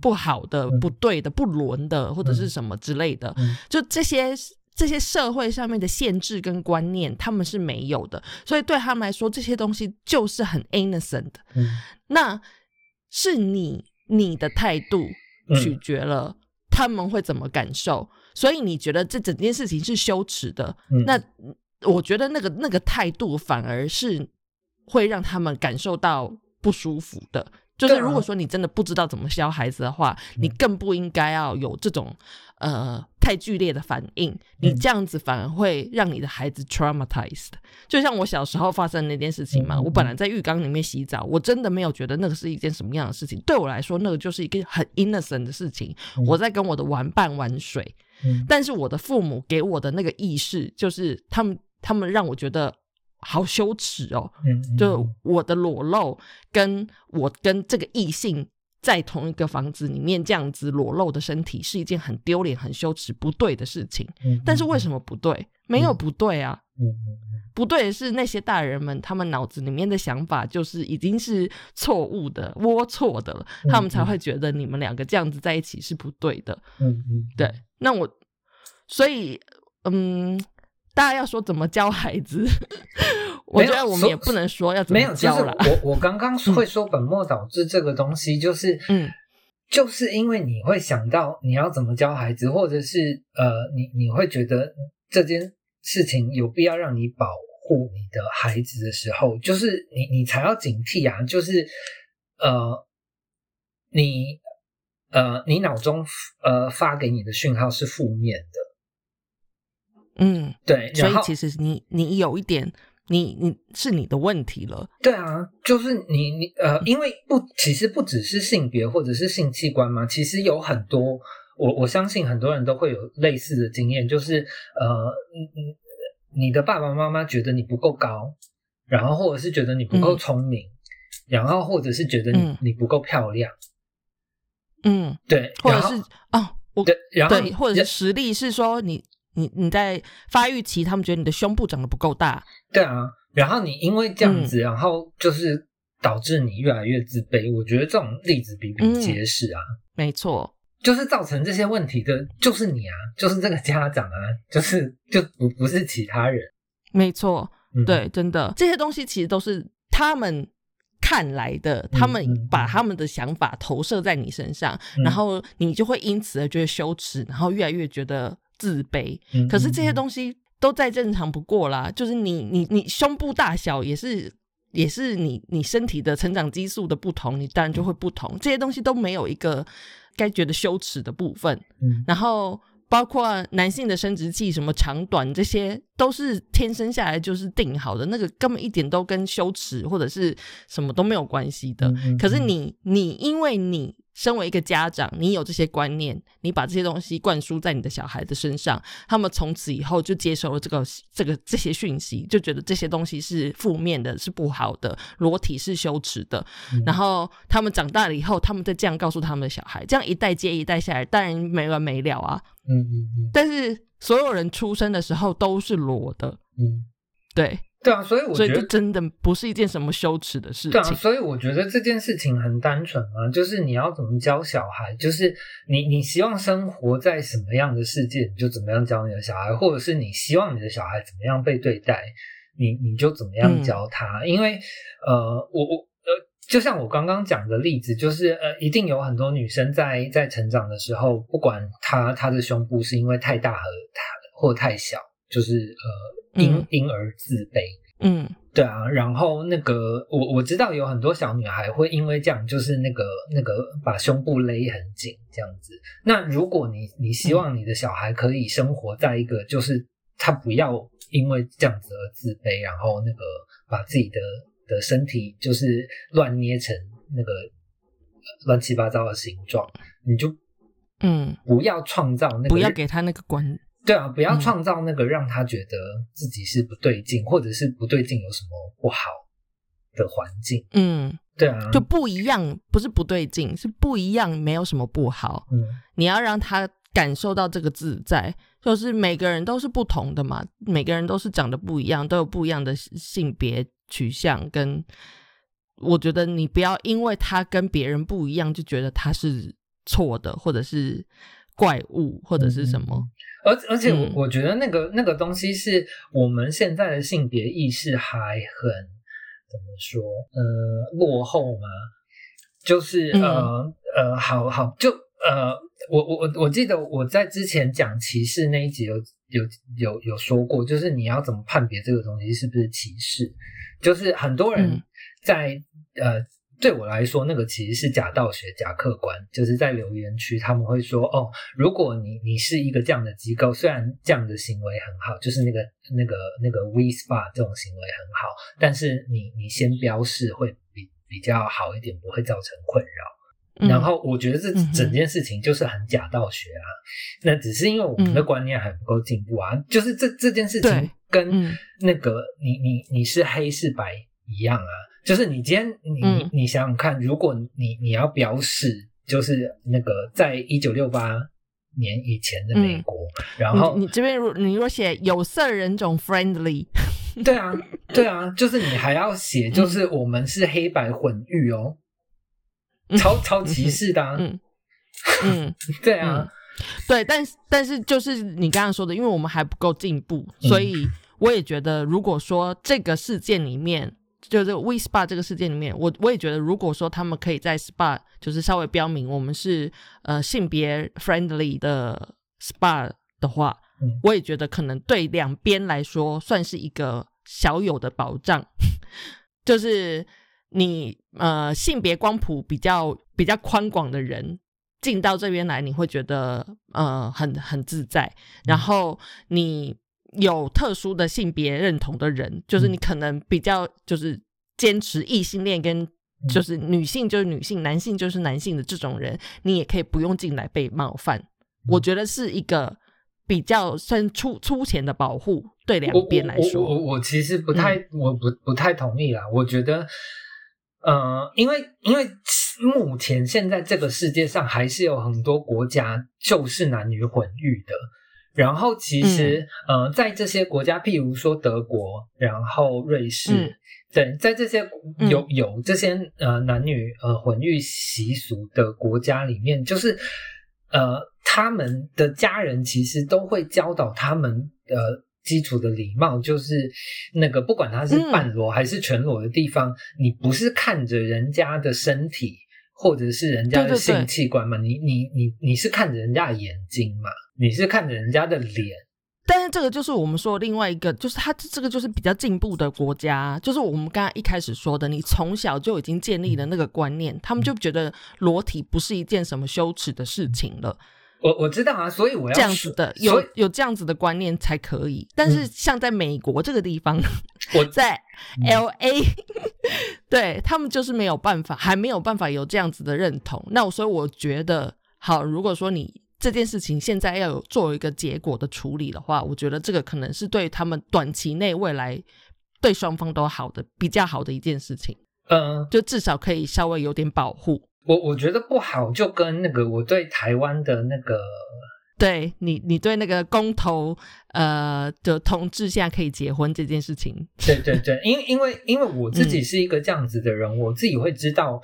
不好的、嗯。不对的、不伦的，或者是什么之类的，嗯。就这些这些社会上面的限制跟观念，他们是没有的，所以对他们来说，这些东西就是很 innocent 的。嗯。那是你你的态度嗯。取决了他们会怎么感受，所以你觉得这整件事情是羞耻的，嗯。那我觉得那个那个态度反而是会让他们感受到不舒服的。就是如果说你真的不知道怎么教孩子的话，你更不应该要有这种呃太剧烈的反应。你这样子反而会让你的孩子 traumatized。就像我小时候发生的那件事情嘛，我本来在浴缸里面洗澡，我真的没有觉得那个是一件什么样的事情。对我来说，那个就是一个很 innocent 的事情。嗯我在跟我的玩伴玩水，嗯但是我的父母给我的那个意识，就是他们他们让我觉得好羞耻哦。就我的裸露，跟我跟这个异性在同一个房子里面这样子裸露的身体，是一件很丢脸、很羞耻、不对的事情。嗯但是为什么不对？没有不对啊，不对的是那些大人们，他们脑子里面的想法就是已经是错误的、龌龊的了，嗯他们才会觉得你们两个这样子在一起是不对的。嗯嗯，对，那我所以嗯，大家要说怎么教孩子，我觉得我们也不能说要怎么教啦。我我刚刚 会说本末倒置这个东西，就是嗯。就是因为你会想到你要怎么教孩子，或者是呃，你你会觉得这件事情有必要让你保护你的孩子的时候，就是你你才要警惕啊，就是呃，你呃，你脑中呃发给你的讯号是负面的，嗯，对，然后所以其实你你有一点，你你是你的问题了。对啊，就是你你呃，因为不，其实不只是性别或者是性器官嘛，其实有很多，我我相信很多人都会有类似的经验，就是呃，你的爸爸妈妈觉得你不够高，然后或者是觉得你不够嗯。聪明，然后或者是觉得你、嗯。你不够漂亮，嗯，对，或者是哦，我对，然后对，或者是实力是说你你你在发育期，他们觉得你的胸部长得不够大，对啊，然后你因为这样嗯子，然后就是导致你越来越自卑。我觉得这种例子比比皆是啊。没错，就是造成这些问题的，就是你啊，就是这个家长啊，就是就不不是其他人。没错，嗯、对，真的这些东西其实都是他们看来的，他们嗯把他们的想法投射在你身上，嗯然后你就会因此而觉得羞耻，然后越来越觉得自卑。嗯，可是这些，东西都再正常不过啦，就是你你你胸部大小也是也是你你身体的成长激素的不同，你当然就会不同。这些东西都没有一个该觉得羞耻的部分。嗯然后包括男性的生殖器什么长短，这些都是天生下来就是定好的，那个根本一点都跟羞耻或者是什么都没有关系的。嗯嗯可是你你因为你身为一个家长，你有这些观念，你把这些东西灌输在你的小孩的身上，他们从此以后就接受了这个这个这些讯息，就觉得这些东西是负面的，是不好的，裸体是羞耻的。嗯。然后他们长大了以后，他们再这样告诉他们的小孩，这样一代接一代下来，当然没完没了啊。嗯嗯嗯。但是所有人出生的时候都是裸的，嗯，对，对啊，所以我觉得。这真的不是一件什么羞耻的事情对啊，情。所以我觉得这件事情很单纯啊，就是你要怎么教小孩，就是你你希望生活在什么样的世界，你就怎么样教你的小孩，或者是你希望你的小孩怎么样被对待，你你就怎么样教他。因为呃，我我呃，就像我刚刚讲的例子，就是呃，一定有很多女生在在成长的时候，不管她她的胸部是因为太大和太或太小，就是呃因、嗯因而自卑。嗯对啊，然后那个我我知道有很多小女孩会因为这样，就是那个那个把胸部勒很紧这样子。那如果你你希望你的小孩可以生活在一个，就是他不要因为这样子而自卑，然后那个把自己的的身体就是乱捏成那个呃乱七八糟的形状，你就嗯，不要创造那个不要给他那个观，对啊，不要嗯创造那个让他觉得自己是不对劲，或者是不对劲有什么不好的环境。嗯，对啊，就不一样，不是不对劲，是不一样，没有什么不好。嗯你要让他感受到这个自在，就是每个人都是不同的嘛，每个人都是长得不一样，都有不一样的性别取向。跟我觉得你不要因为他跟别人不一样，就觉得他是错的，或者是怪物，或者是什么。而而且我觉得那个那个东西是我们现在的性别意识还很怎么说，呃，落后吗？就是嗯呃呃，好好就呃，我我我我记得我在之前讲歧视那一集有有有有说过，就是你要怎么判别这个东西是不是歧视？就是很多人嗯在、呃。对我来说，那个其实是假道学、假客观，就是在留言区他们会说：“哦，如果你你是一个这样的机构，虽然这样的行为很好，就是那个那个那个 We Spa 这种行为很好，但是你你先标示会比比较好一点，不会造成困扰。嗯然后我觉得这整件事情就是很假道学啊，那只是因为我们的嗯观念还不够进步啊。就是这这件事情跟嗯那个你你你是黑是白一样啊，就是你今天你你嗯。你想想看，如果你你要表示就是那个在一九六八年以前的美国，然后你你这边如你若写有色人种 friendly，对啊对啊，就是你还要写就是我们是黑白混浴哦，嗯超超歧视的啊，嗯嗯。对啊。对，但是但是就是你刚刚说的，因为我们还不够进步，嗯。所以我也觉得，如果说这个事件里面，就是 We Spa 这个事件里面，我我也觉得，如果说他们可以在 Spa 就是稍微标明我们是呃性别 friendly 的 Spa 的话，嗯我也觉得可能对两边来说算是一个小有的保障，就是你呃性别光谱比较比较宽广的人。进到这边来，你会觉得呃很很自在。然后你有特殊的性别认同的人，就是你可能比较就是坚持异性恋跟就是女性就是女性，男性就是男性的这种人，你也可以不用进来被冒犯。我觉得是一个比较算粗粗浅的保护，对两边来我我说，我我其实不太，我不不太同意啦。我觉得，呃，因为因为目前现在这个世界上还是有很多国家就是男女混育的。然后其实，呃，在这些国家，譬如说德国，然后瑞士，对，在这些有有这些呃男女呃混浴习俗的国家里面，就是呃他们的家人其实都会教导他们呃基础的礼貌，就是那个不管他是半裸还是全裸的地方，你不是看着人家的身体。或者是人家的性器官嘛？你你你你是看着人家的眼睛嘛？你是看人家的脸？但是这个就是我们说另外一个，就是他这个就是比较进步的国家，就是我们刚刚一开始说的，你从小就已经建立了那个观念，他们就觉得裸体不是一件什么羞耻的事情了。我我知道啊，所以我要这样子的，有有这样子的观念才可以。但是像在美国这个地方，我在 L A，对他们就是没有办法，还没有办法有这样子的认同。那所以我觉得，好，如果说你这件事情现在要有做一个结果的处理的话，我觉得这个可能是对他们短期内未来对双方都好的比较好的一件事情。嗯，就至少可以稍微有点保护。我我觉得不好，就跟那个我对台湾的那个，对你你对那个公投呃的同志现在可以结婚这件事情，对对对，因为因为因为我自己是一个这样子的人，我自己会知道，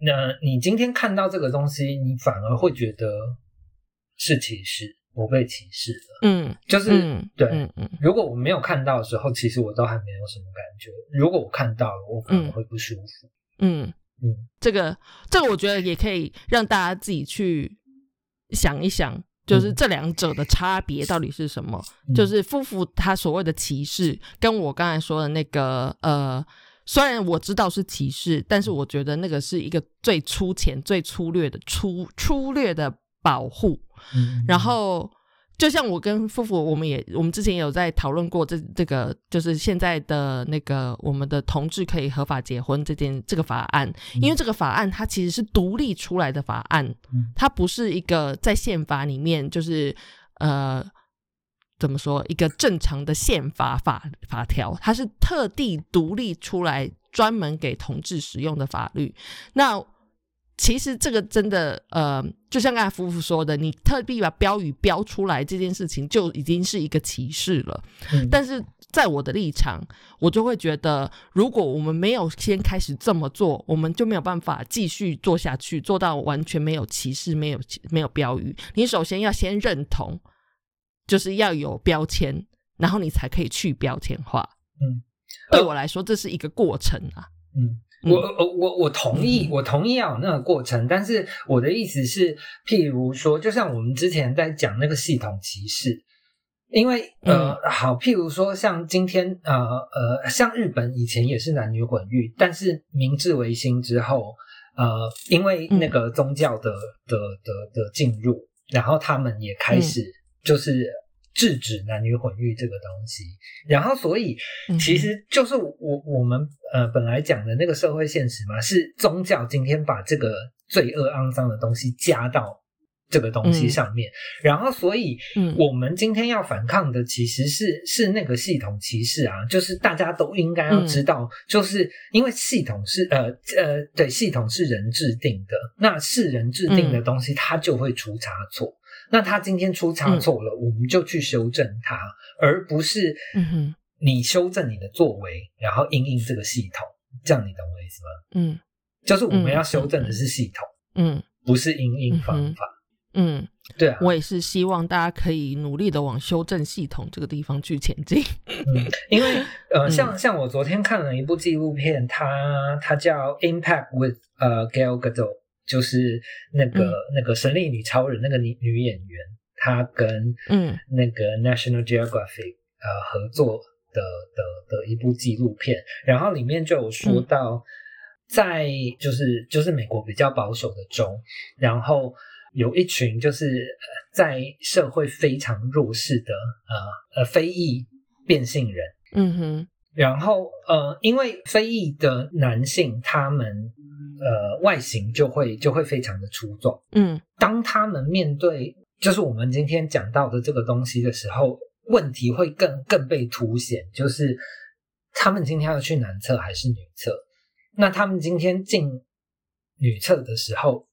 那你今天看到这个东西，你反而会觉得是歧视，我被歧视了，嗯，就是对，嗯嗯，如果我没有看到的时候，其实我都还没有什么感觉，如果我看到了，我可能会不舒服，嗯。嗯，这个这个我觉得也可以让大家自己去想一想，就是这两者的差别到底是什么？就是夫妇他所谓的歧视，跟我刚才说的那个呃，虽然我知道是歧视，但是我觉得那个是一个最粗浅、最粗略的粗粗略的保护，然后。就像我跟夫妇，我们也我们之前有在讨论过这这个，就是现在的那个我们的同志可以合法结婚这件这个法案，因为这个法案它其实是独立出来的法案，它不是一个在宪法里面就是呃怎么说一个正常的宪法法法条，它是特地独立出来专门给同志使用的法律。那其实这个真的，呃，就像刚才夫妇说的，你特地把标语标出来这件事情，就已经是一个歧视了。但是在我的立场，我就会觉得，如果我们没有先开始这么做，我们就没有办法继续做下去，做到完全没有歧视、没有没有标语。你首先要先认同，就是要有标签，然后你才可以去标签化。嗯，对我来说，这是一个过程啊。嗯。我我我我同意，我同意要有那个过程，但是我的意思是，譬如说，就像我们之前在讲那个系统歧视，因为呃，好，譬如说像今天呃呃，像日本以前也是男女混浴，但是明治维新之后，呃，因为那个宗教的的的的进入，然后他们也开始就是。制止男女混浴这个东西，然后所以其实就是我我们呃本来讲的那个社会现实嘛，是宗教今天把这个罪恶肮脏的东西加到这个东西上面，然后所以我们今天要反抗的其实是是那个系统歧视啊，就是大家都应该要知道，就是因为系统是呃呃对系统是人制定的，那是人制定的东西，它就会出差错。那他今天出差错了，我们就去修正它，而不是你修正你的作为，然后应应这个系统，这样你懂我意思吗？嗯，就是我们要修正的是系统，嗯，不是应应方法，嗯，对啊，我也是希望大家可以努力的往修正系统这个地方去前进。嗯，因为 呃，像像我昨天看了一部纪录片，它它叫《Impact with》呃 Gail Gadot。就是那个那个神力女超人那个女女演员，她跟嗯。那个 National Geographic 呃合作的的的一部纪录片，然后里面就有说到，在就是就是美国比较保守的州，然后有一群就是在社会非常弱势的呃呃非裔变性人，嗯哼，然后呃因为非裔的男性他们。呃，外形就会就会非常的出众。嗯，当他们面对就是我们今天讲到的这个东西的时候，问题会更更被凸显。就是他们今天要去男厕还是女厕？那他们今天进女厕的时候，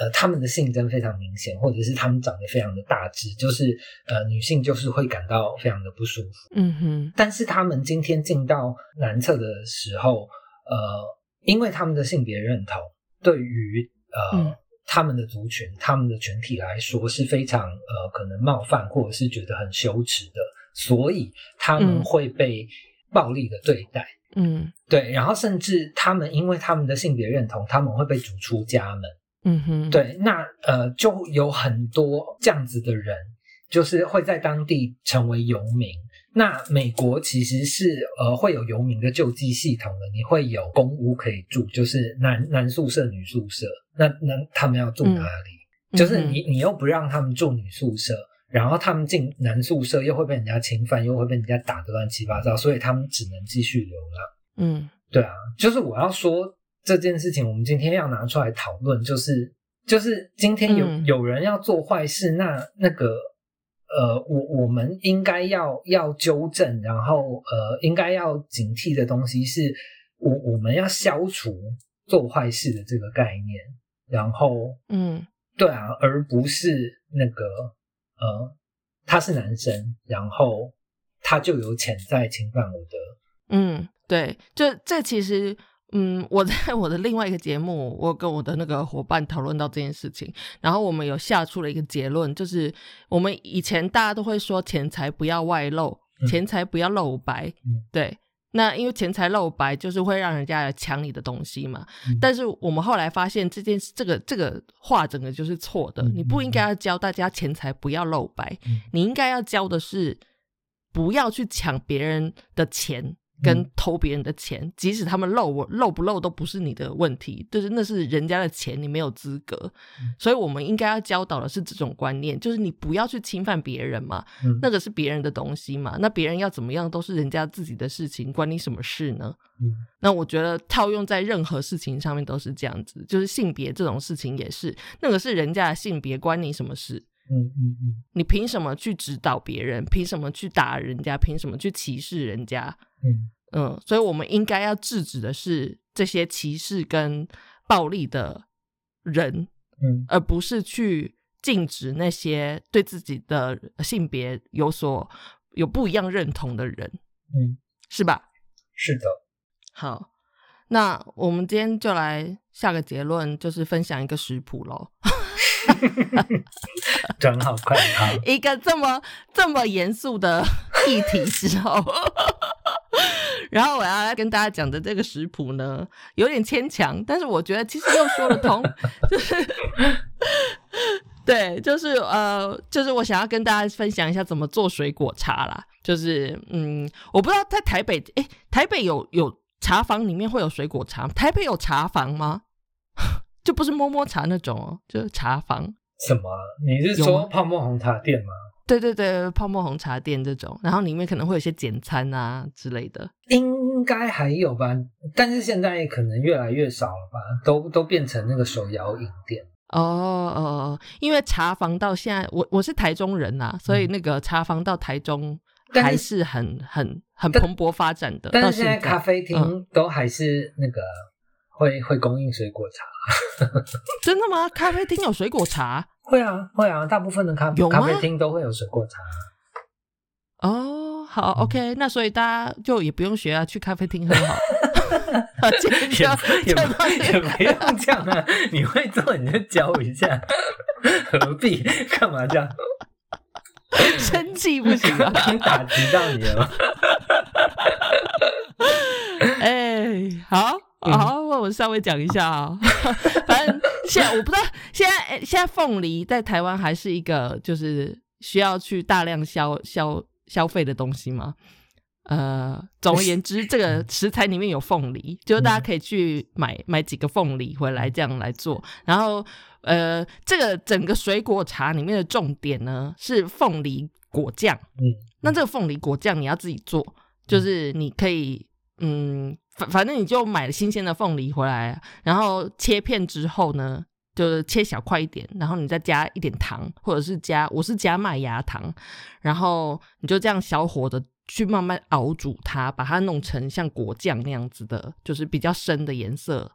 呃，他们的性征非常明显，或者是他们长得非常的大只，就是呃，女性就是会感到非常的不舒服。嗯哼，但是他们今天进到男厕的时候，呃，因为他们的性别认同对于呃、嗯他们的族群、他们的群体来说是非常呃可能冒犯或者是觉得很羞耻的，所以他们嗯会被暴力的对待。嗯对，然后甚至他们因为他们的性别认同，他们会被逐出家门。嗯哼，，对，那呃，就有很多这样子的人，就是会在当地成为游民。那美国其实是呃会有游民的救济系统的，你会有公屋可以住，就是男男宿舍、女宿舍。那那他们要住哪里？就是你你又不让他们住女宿舍，然后他们进男宿舍又会被人家侵犯，又会被人家打得乱七八糟，所以他们只能继续流浪。嗯对啊，就是我要说这件事情，我们今天要拿出来讨论，就是就是今天有、嗯有人要做坏事，那那个呃，我我们应该要要纠正，然后呃，应该要警惕的东西是，我我们要消除做坏事的这个概念，然后嗯对啊，而不是那个呃，他是男生，然后他就有潜在侵犯我的嗯，对，就这其实。嗯，我在 我的另外一个节目，我跟我的那个伙伴讨论到这件事情，然后我们有下出了一个结论，就是我们以前大家都会说钱财不要外露，嗯钱财不要露白，嗯对。那因为钱财露白，就是会让人家来抢你的东西嘛。嗯但是我们后来发现这件事，这个这个话整个就是错的。嗯你不应该要教大家钱财不要露白，嗯你应该要教的是不要去抢别人的钱。跟嗯偷别人的钱，即使他们漏我漏不漏都不是你的问题，就是那是人家的钱，你没有资格。嗯所以我们应该要教导的是这种观念，就是你不要去侵犯别人嘛，嗯那个是别人的东西嘛，那别人要怎么样都是人家自己的事情，关你什么事呢？嗯那我觉得套用在任何事情上面都是这样子，就是性别这种事情也是，那个是人家的性别，关你什么事？嗯嗯嗯你凭什么去指导别人？凭什么去打人家？凭什么去歧视人家？嗯嗯，所以我们应该要制止的是这些歧视跟暴力的人，嗯而不是去禁止那些对自己的性别有所有不一样认同的人，嗯，是吧？是的，好，那我们今天就来下个结论，就是分享一个食谱喽。转好快好，一个这么这么严肃的议题之后，然后我要来跟大家讲的这个食谱呢，有点牵强，但是我觉得其实又说得通，就是对，就是呃，就是我想要跟大家分享一下怎么做水果茶啦。就是嗯，我不知道在台北，诶，台北有有茶房里面会有水果茶，台北有茶房吗？就不是摸摸茶那种哦，就是茶房。什么啊？你是说泡沫红茶店吗？对对对，泡沫红茶店这种，然后里面可能会有些简餐啊之类的。应该还有吧，但是现在可能越来越少了吧，都都变成那个手摇饮店。哦哦，因为茶房到现在，我我是台中人呐、所以那个茶房到台中还是很很很蓬勃发展的。但到现是现在咖啡厅嗯都还是那个会会供应水果茶。真的吗？咖啡厅有水果茶？会啊会啊，大部分的咖咖啡厅都会有水果茶。哦，好嗯，OK，那所以大家就也不用学啊，去咖啡厅喝好。也也就到也这不用这样啊！你会做你就教一下，何必干嘛这样？生气不行啊！刚打击到你了吗？哎，好嗯好，我稍微讲一下啊、反正现在我不知道，现在哎现在凤梨在台湾还是一个就是需要去大量消消消费的东西吗？呃，总而言之，这个食材里面有凤梨，就是大家可以去买买几个凤梨回来这样来做。然后，呃，这个整个水果茶里面的重点呢是凤梨果酱。嗯，那这个凤梨果酱你要自己做，就是你可以，嗯，反反正你就买了新鲜的凤梨回来，然后切片之后呢，就是切小块一点，然后你再加一点糖，或者是加我是加麦芽糖，然后你就这样小火的去慢慢熬煮它，把它弄成像果酱那样子的，就是比较深的颜色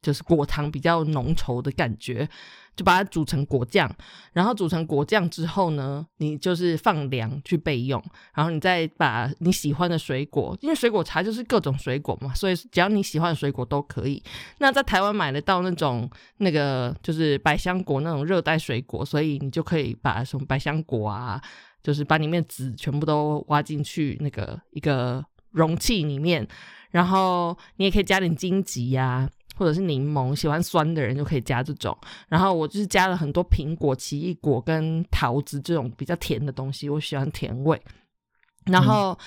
就是果糖比较浓稠的感觉，就把它煮成果酱。然后煮成果酱之后呢，你就是放凉去备用。然后你再把你喜欢的水果，因为水果茶就是各种水果嘛，所以只要你喜欢的水果都可以。那在台湾买得到那种那个就是百香果那种热带水果，所以你就可以把什么百香果啊，就是把里面籽全部都挖进去那个一个容器里面。然后你也可以加点荆棘呀，或者是柠檬，喜欢酸的人就可以加这种。然后我就是加了很多苹果、奇异果跟桃子这种比较甜的东西，我喜欢甜味。然后。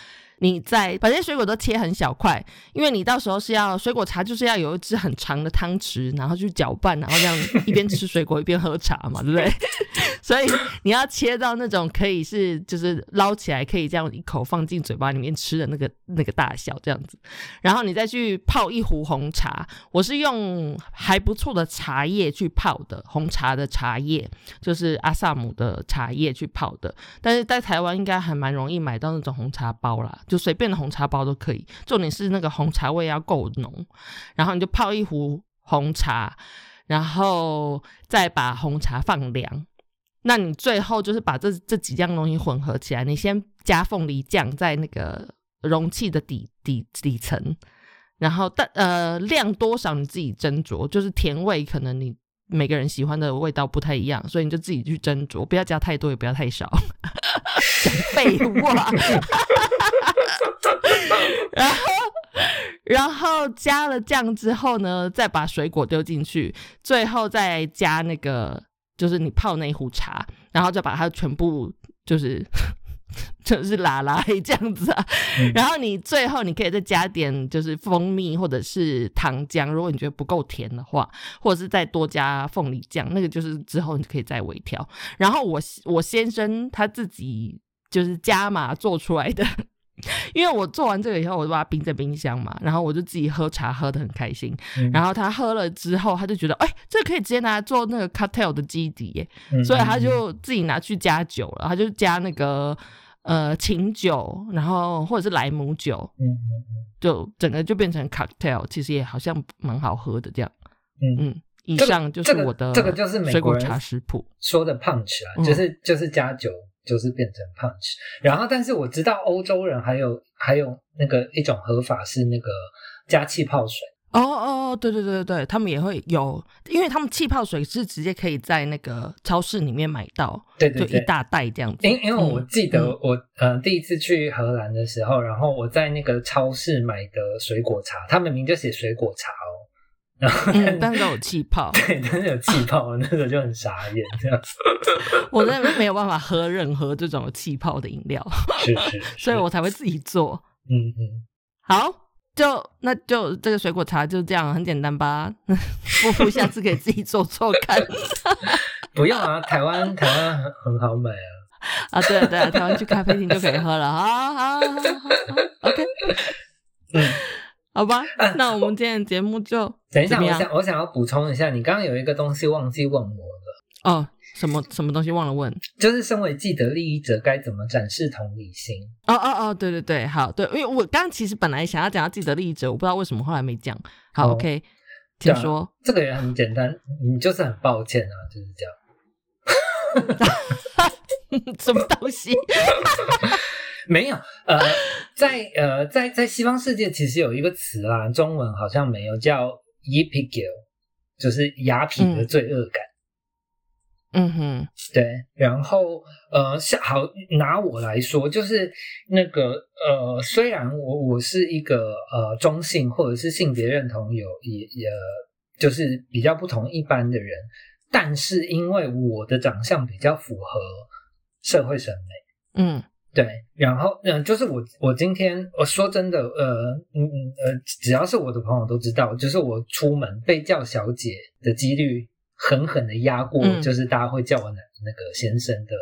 你在把这些水果都切很小块，因为你到时候是要水果茶，就是要有一只很长的汤匙，然后去搅拌，然后这样一边吃水果一边喝茶嘛，对不对？所以你要切到那种可以是就是捞起来可以这样一口放进嘴巴里面吃的那个那个大小这样子，然后你再去泡一壶红茶，我是用还不错的茶叶去泡的，红茶的茶叶就是阿萨姆的茶叶去泡的，但是在台湾应该还蛮容易买到那种红茶包啦。就随便的红茶包都可以，重点是那个红茶味要够浓，然后你就泡一壶红茶，然后再把红茶放凉。那你最后就是把这这几样东西混合起来，你先加凤梨酱在那个容器的底底底层，然后但呃量多少你自己斟酌，就是甜味可能你每个人喜欢的味道不太一样，所以你就自己去斟酌，不要加太多也不要太少。废话。然后，然后加了酱之后呢，再把水果丢进去，最后再加那个，就是你泡那一壶茶，然后再把它全部就是 就是拉拉这样子啊。然后你最后你可以再加点就是蜂蜜或者是糖浆，如果你觉得不够甜的话，或者是再多加凤梨酱，那个就是之后你就可以再微调。然后我我先生他自己就是加码做出来的。因为我做完这个以后，我就把它冰在冰箱嘛，然后我就自己喝茶喝的很开心。然后他喝了之后，他就觉得，哎，这个可以直接拿来做那个 cocktail 的基底耶，所以他就自己拿去加酒了，他就加那个呃琴酒，然后或者是莱姆酒，就整个就变成 cocktail，其实也好像蛮好喝的这样。嗯嗯，以上就是我的这个就是水果茶食谱说的 punch 啊，就是就是加酒。就是变成 punch，然后但是我知道欧洲人还有还有那个一种喝法是那个加气泡水。哦哦，对对对对对，他们也会有，因为他们气泡水是直接可以在那个超市里面买到，对对，就一大袋这样子。因因为我记得我呃第一次去荷兰的时候，然后我在那个超市买的水果茶，它明明就写水果茶哦。嗯，但是有气泡，对，但是有气泡，那个就很傻眼这样子。我真的没有办法喝任何这种气泡的饮料，是是，所以我才会自己做。嗯嗯，好，就那就这个水果茶就这样，很简单吧？夫妇下次可以自己做做看。不用啊，台湾台湾很很好买啊。啊，对啊对啊，台湾去咖啡厅就可以喝了。好好好好，OK。嗯。好吧，那我们今天的节目就 等一下。我想，我想要补充一下，你刚刚有一个东西忘记问我了。哦，什么什么东西忘了问？就是身为既得利益者，该怎么展示同理心？哦哦哦，对对对，好，对，因为我刚刚其实本来想要讲到既得利益者，我不知道为什么后来没讲。好，OK，请说。这个也很简单，你就是很抱歉啊，就是这样。什么东西？没有，呃，在呃，在在西方世界，其实有一个词啦，中文好像没有，叫 “epigil”，就是雅痞的罪恶感。嗯哼，对。然后，呃，好，拿我来说，就是那个，呃，虽然我我是一个呃中性或者是性别认同有也也就是比较不同一般的人，但是因为我的长相比较符合社会审美，嗯。对，然后嗯，就是我我今天我说真的，呃嗯嗯呃，只要是我的朋友都知道，就是我出门被叫小姐的几率狠狠的压过，就是大家会叫我那那个先生的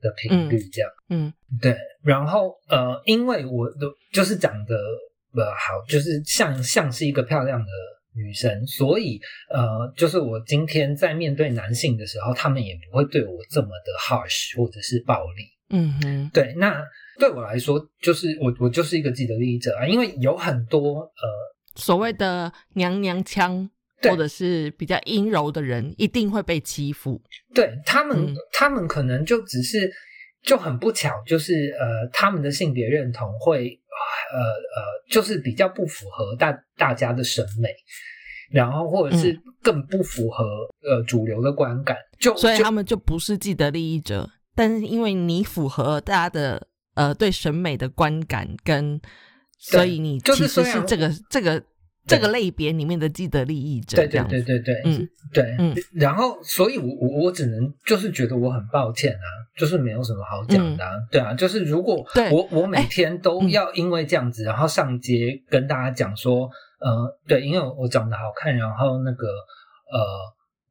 的的频率这样，嗯，对，然后呃，因为我的就是长得呃好，就是像像是一个漂亮的女生，所以呃，就是我今天在面对男性的时候，他们也不会对我这么的 harsh 或者是暴力。嗯哼，对，那对我来说，就是我我就是一个既得利益者啊，因为有很多呃所谓的娘娘腔或者是比较阴柔的人，一定会被欺负。对他们，他们可能就只是就很不巧，就是呃，他们的性别认同会呃呃，就是比较不符合大大家的审美，然后或者是更不符合呃主流的观感，就所以他们就不是既得利益者。但是因为你符合大家的呃对审美的观感跟，所以你其实是这个这个。这个类别里面的既得利益者，对对对对对，嗯对，嗯，然后所以，我我我只能就是觉得我很抱歉啊，就是没有什么好讲的，对啊，就是如果我我每天都要因为这样子，然后上街跟大家讲说，呃，对，因为我长得好看，然后那个呃，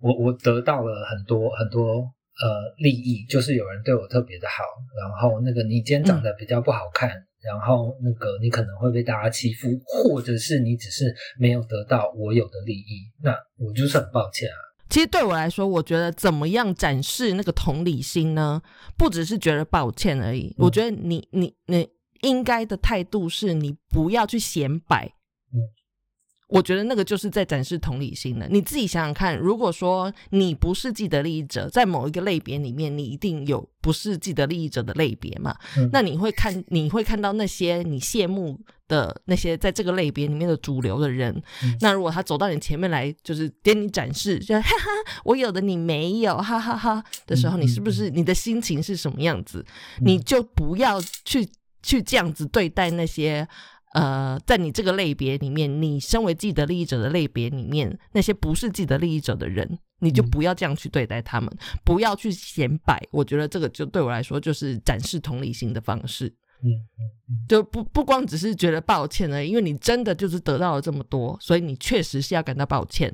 我我得到了很多很多呃利益，就是有人对我特别的好，然后那个你今天长得比较不好看。然后那个你可能会被大家欺负，或者是你只是没有得到我有的利益，那我就是很抱歉啊。其实对我来说，我觉得怎么样展示那个同理心呢？不只是觉得抱歉而已。我觉得你你你应该的态度是你不要去显摆。我觉得那个就是在展示同理心的。你自己想想看，如果说你不是既得利益者，在某一个类别里面，你一定有不是既得利益者的类别嘛？那你会看，你会看到那些你羡慕的那些在这个类别里面的主流的人。那如果他走到你前面来，就是给你展示，就哈哈，我有的你没有，哈哈哈的时候，你是不是你的心情是什么样子？你就不要去去这样子对待那些。呃，在你这个类别里面，你身为既得利益者的类别里面，那些不是既得利益者的人，你就不要这样去对待他们，不要去显摆。我觉得这个就对我来说就是展示同理心的方式。嗯嗯，就不不光只是觉得抱歉已，因为你真的就是得到了这么多，所以你确实是要感到抱歉。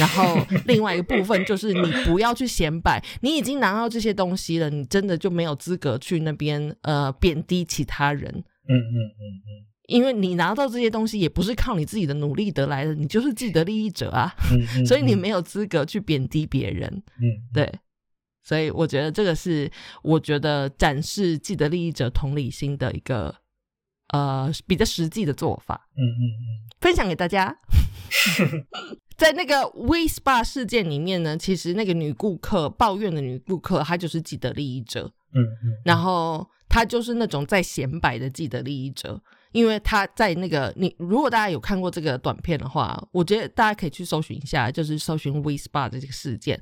然后 另外一个部分就是你不要去显摆，你已经拿到这些东西了，你真的就没有资格去那边呃贬低其他人。嗯嗯嗯嗯。因为你拿到这些东西也不是靠你自己的努力得来的，你就是既得利益者啊，所以你没有资格去贬低别人。嗯，对，所以我觉得这个是我觉得展示既得利益者同理心的一个呃比较实际的做法。嗯嗯嗯，分享给大家。在那个 We Spa 事件里面呢，其实那个女顾客抱怨的女顾客，她就是既得利益者。嗯嗯，然后她就是那种在显摆的既得利益者。因为他在那个你，如果大家有看过这个短片的话，我觉得大家可以去搜寻一下，就是搜寻 We Spa 的这个事件。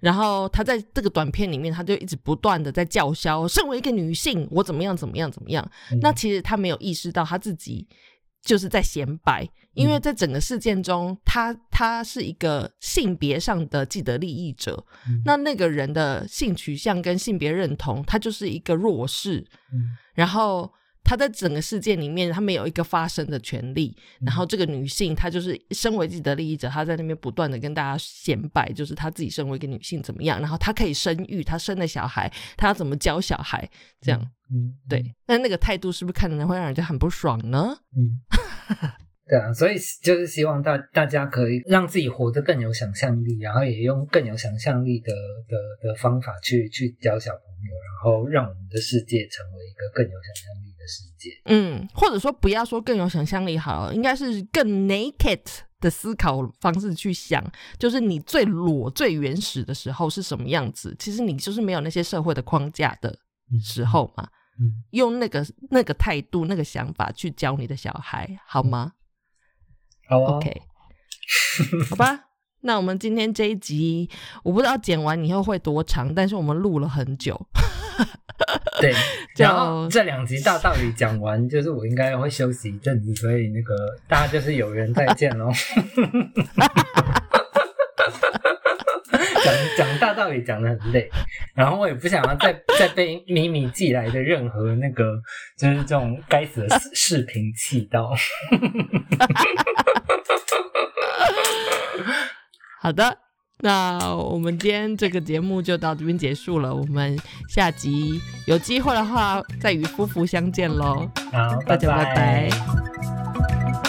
然后他在这个短片里面，他就一直不断的在叫嚣，身为一个女性，我怎么样怎么样怎么样。那其实他没有意识到他自己就是在显摆，因为在整个事件中，他他是一个性别上的既得利益者。那那个人的性取向跟性别认同，他就是一个弱势。然后。他在整个事件里面，她没有一个发声的权利。然后这个女性，她就是身为自己的利益者，她在那边不断的跟大家显摆，就是她自己身为一个女性怎么样，然后她可以生育，她生了小孩，她要怎么教小孩，这样，嗯，对。那那个态度是不是看人会让人家很不爽呢？嗯，对啊，所以就是希望大大家可以让自己活得更有想象力，然后也用更有想象力的的的方法去去教小朋友，然后让我们的世界成为一个更有想象力的。世界，嗯，或者说不要说更有想象力好，应该是更 naked 的思考方式去想，就是你最裸、最原始的时候是什么样子？其实你就是没有那些社会的框架的时候嘛，嗯，用那个那个态度、那个想法去教你的小孩，好吗？好，OK，好吧。那我们今天这一集，我不知道剪完以后会多长，但是我们录了很久。对，然后这两集大道理讲完，就是我应该会休息一阵子，所以那个大家就是有缘再见喽。讲讲大道理讲的很累，然后我也不想要再 再被咪咪寄来的任何那个就是这种该死的视频气到。好的。那我们今天这个节目就到这边结束了，我们下集有机会的话再与夫妇相见喽。好，大家拜拜。